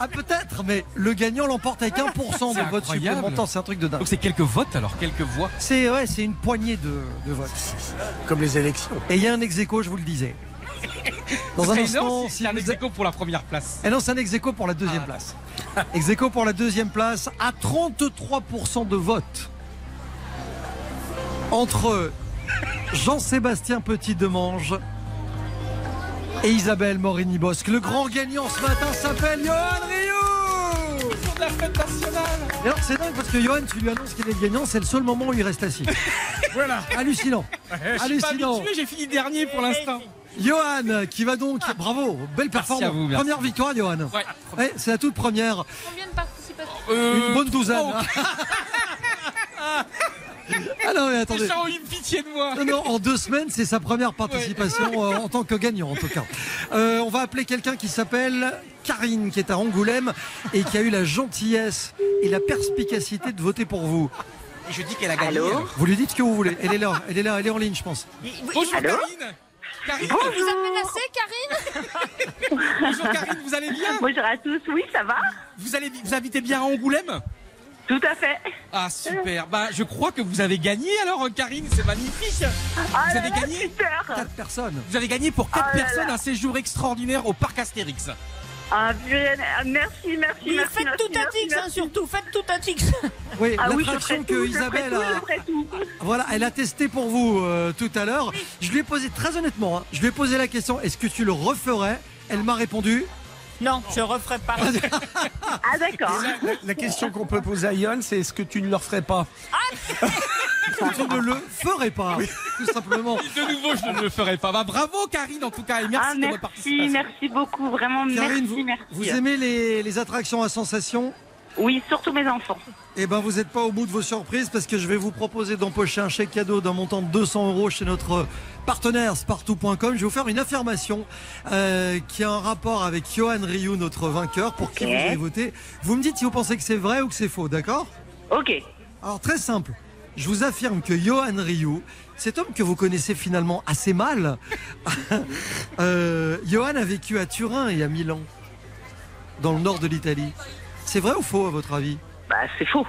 Speaker 3: ah peut-être, mais le gagnant l'emporte avec 1% de vote
Speaker 6: incroyable.
Speaker 3: supplémentaire, c'est un truc de dingue.
Speaker 6: Donc c'est quelques votes alors, quelques voix.
Speaker 3: C'est ouais, c'est une poignée de, de votes.
Speaker 4: Comme les élections.
Speaker 3: Et il y a un ex aequo, je vous le disais. Dans un
Speaker 6: C'est
Speaker 3: instant,
Speaker 6: énorme,
Speaker 3: si
Speaker 6: c'est un
Speaker 3: vous
Speaker 6: ex aequo pour la première place.
Speaker 3: Et non, c'est un ex aequo pour la deuxième
Speaker 6: Ah.
Speaker 3: place. Ex aequo pour la deuxième place à 33% de vote. Entre Jean-Sébastien Petit-Demange et Isabelle Morini-Bosque. Le grand gagnant ce matin s'appelle Johan Rioux
Speaker 6: de la fête nationale.
Speaker 3: Et alors c'est dingue parce que Johan, tu lui annonces qu'il est le gagnant, c'est le seul moment où il reste assis.
Speaker 6: Voilà.
Speaker 3: Hallucinant.
Speaker 6: Je suis pas
Speaker 3: Hallucinant.
Speaker 6: habitué, j'ai fini dernier pour l'instant.
Speaker 3: Johan qui va donc, bravo, belle performance.
Speaker 6: à vous, merci.
Speaker 3: Première victoire, Johan.
Speaker 6: Ouais.
Speaker 3: Ouais, c'est la toute première.
Speaker 11: Combien de participants
Speaker 6: Euh,
Speaker 3: Une bonne douzaine. Ah non, mais attendez.
Speaker 6: Les gens ont eu pitié de moi.
Speaker 3: Non, non, en deux semaines, c'est sa première participation euh, en tant que gagnant, en tout cas. Euh, on va appeler quelqu'un qui s'appelle Karine, qui est à Angoulême et qui a eu la gentillesse et la perspicacité de voter pour vous.
Speaker 6: Et je dis qu'elle a gagné. alors.
Speaker 3: Vous lui dites ce que vous voulez. Elle est là, elle est là, elle est en ligne, je pense.
Speaker 6: Bonjour Karine. Karine,
Speaker 11: Vous a menacé, Karine
Speaker 6: bonjour Karine, vous allez bien
Speaker 12: Bonjour à tous, oui, ça va
Speaker 6: vous, allez, vous habitez bien à Angoulême
Speaker 12: Tout à fait.
Speaker 6: Ah super, bah je crois que vous avez gagné alors Karine, c'est magnifique
Speaker 12: Ah
Speaker 6: Vous
Speaker 12: là
Speaker 6: avez
Speaker 12: là,
Speaker 6: gagné
Speaker 12: super
Speaker 3: Quatre personnes.
Speaker 6: Vous avez gagné pour 4
Speaker 12: Oh là
Speaker 6: personnes
Speaker 12: là.
Speaker 6: un séjour extraordinaire au parc Astérix.
Speaker 12: Ah, merci, merci,
Speaker 5: Mais
Speaker 12: merci.
Speaker 5: faites
Speaker 12: merci,
Speaker 5: tout à
Speaker 12: merci,
Speaker 5: Tix, hein, surtout, faites tout à Tix.
Speaker 3: Oui,
Speaker 12: Ah oui,
Speaker 3: l'attraction que
Speaker 12: tout,
Speaker 3: Isabelle
Speaker 12: tout,
Speaker 3: a. Voilà, elle a testé pour vous euh, tout à l'heure. Je lui ai posé très honnêtement, hein, je lui ai posé la question est-ce que tu le referais? Elle m'a répondu
Speaker 5: Non, je referai pas.
Speaker 12: Ah, d'accord.
Speaker 4: La, la question qu'on peut poser à Yon, c'est est-ce que tu ne leur ferais pas?
Speaker 3: Que tu ne le ferais pas, tout simplement.
Speaker 6: De nouveau, je ne le ferai pas. Bah bravo Karine en tout cas et merci
Speaker 12: Ah,
Speaker 6: de votre
Speaker 12: merci,
Speaker 6: participation.
Speaker 12: merci beaucoup, vraiment,
Speaker 3: Karine,
Speaker 12: merci,
Speaker 3: vous,
Speaker 12: merci.
Speaker 3: vous aimez les, les attractions à sensations?
Speaker 12: Oui, surtout mes enfants.
Speaker 3: Eh ben, vous n'êtes pas au bout de vos surprises parce que je vais vous proposer d'empocher un chèque cadeau d'un montant de 200 euros chez notre partenaire spartou.com. Je vais vous faire une affirmation euh, qui a un rapport avec Johan Ryu, notre vainqueur, pour qui vous avez voté. Vous me dites si vous pensez que c'est vrai ou que c'est faux, d'accord?
Speaker 12: Ok.
Speaker 3: Alors, très simple. Je vous affirme que Johan Ryu, cet homme que vous connaissez finalement assez mal, euh, Johan a vécu à Turin et à Milan, dans le nord de l'Italie. C'est vrai ou faux à votre avis?
Speaker 12: Bah, c'est faux.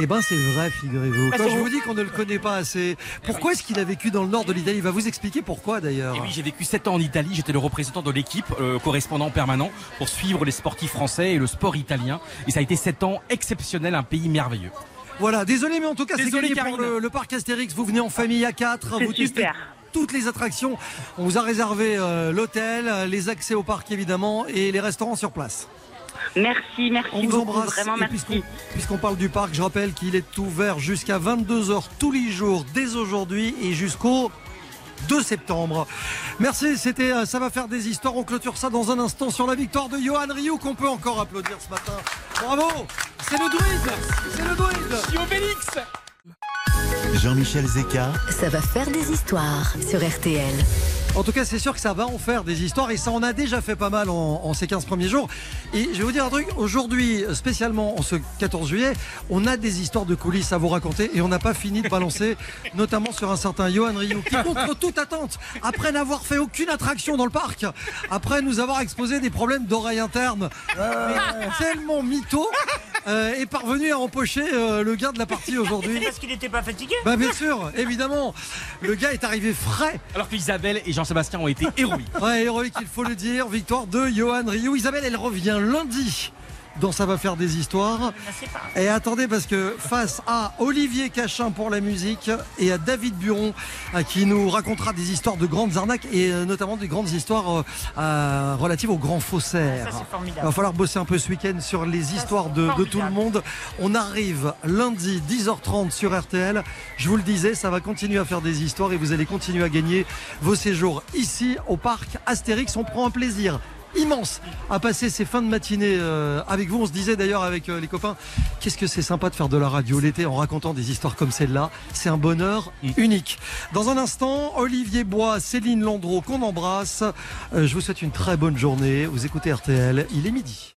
Speaker 3: Eh ben c'est vrai, figurez-vous.
Speaker 5: Bah,
Speaker 3: Quand
Speaker 5: c'est
Speaker 3: je
Speaker 5: vous.
Speaker 3: dis qu'on ne le connaît pas assez, pourquoi est-ce qu'il a vécu dans le nord de l'Italie? Il va vous expliquer pourquoi d'ailleurs.
Speaker 6: Et oui, j'ai vécu 7 ans en Italie, j'étais le représentant de l'équipe, euh, correspondant permanent pour suivre les sportifs français et le sport italien. Et ça a été 7 ans exceptionnels, un pays merveilleux.
Speaker 3: Voilà, désolé, mais en tout cas, c'est gagné pour le, le parc Astérix. Vous venez en famille à 4,
Speaker 12: C'est
Speaker 3: vous
Speaker 12: super.
Speaker 3: toutes les attractions. On vous a réservé euh, l'hôtel, les accès au parc évidemment et les restaurants sur place.
Speaker 12: Merci, merci
Speaker 3: On vous
Speaker 12: beaucoup,
Speaker 3: embrasse.
Speaker 12: vraiment,
Speaker 3: Et
Speaker 12: merci.
Speaker 3: puisqu'on puisqu'on parle du parc, je rappelle qu'il est ouvert jusqu'à 22h tous les jours, dès aujourd'hui et jusqu'au 2 septembre. Merci, c'était euh, Ça va faire des histoires. On clôture ça dans un instant sur la victoire de Johan Rioux qu'on peut encore applaudir ce matin. Bravo C'est le druide C'est le druide
Speaker 6: Obélix
Speaker 1: Jean-Michel Zeka,
Speaker 2: Ça va faire des histoires sur RTL.
Speaker 3: En tout cas, c'est sûr que ça va en faire des histoires et ça en a déjà fait pas mal en, en ces 15 premiers jours. Et je vais vous dire un truc, aujourd'hui, spécialement en ce 14 juillet, on a des histoires de coulisses à vous raconter et on n'a pas fini de balancer, notamment sur un certain Johan Rioux qui, contre toute attente, après n'avoir fait aucune attraction dans le parc, après nous avoir exposé des problèmes d'oreille interne, tellement mytho, euh, est parvenu à empocher euh, le gain de la partie aujourd'hui.
Speaker 5: Parce qu'il n'était pas fatigué?
Speaker 3: Bah bien sûr, évidemment, le gars est arrivé frais.
Speaker 6: Alors que Isabelle et Jean-Sébastien ont été héroïques.
Speaker 3: Ouais, héroïque, il faut le dire. Victoire de Johan Rioux. Isabelle, elle revient lundi dans Ça va faire des histoires. Et attendez, parce que face à Olivier Cachin pour la musique et à David Buron qui nous racontera des histoires de grandes arnaques et euh, notamment des grandes histoires euh, euh, relatives aux grands faussaires.
Speaker 5: Ça.
Speaker 3: Il va falloir bosser un peu ce week-end sur les histoires de, de tout le monde. On arrive lundi 10h30 sur RTL. Je vous le disais, ça va continuer à faire des histoires et vous allez continuer à gagner vos séjours ici au parc Astérix. On prend un plaisir immense à passer ces fins de matinée euh, avec vous. On se disait d'ailleurs avec euh, les copains, qu'est-ce que c'est sympa de faire de la radio l'été en racontant des histoires comme celle-là. C'est un bonheur unique. Dans un instant, Olivier Bois, Céline Landreau qu'on embrasse. Euh, je vous souhaite une très bonne journée. Vous écoutez RTL, il est midi.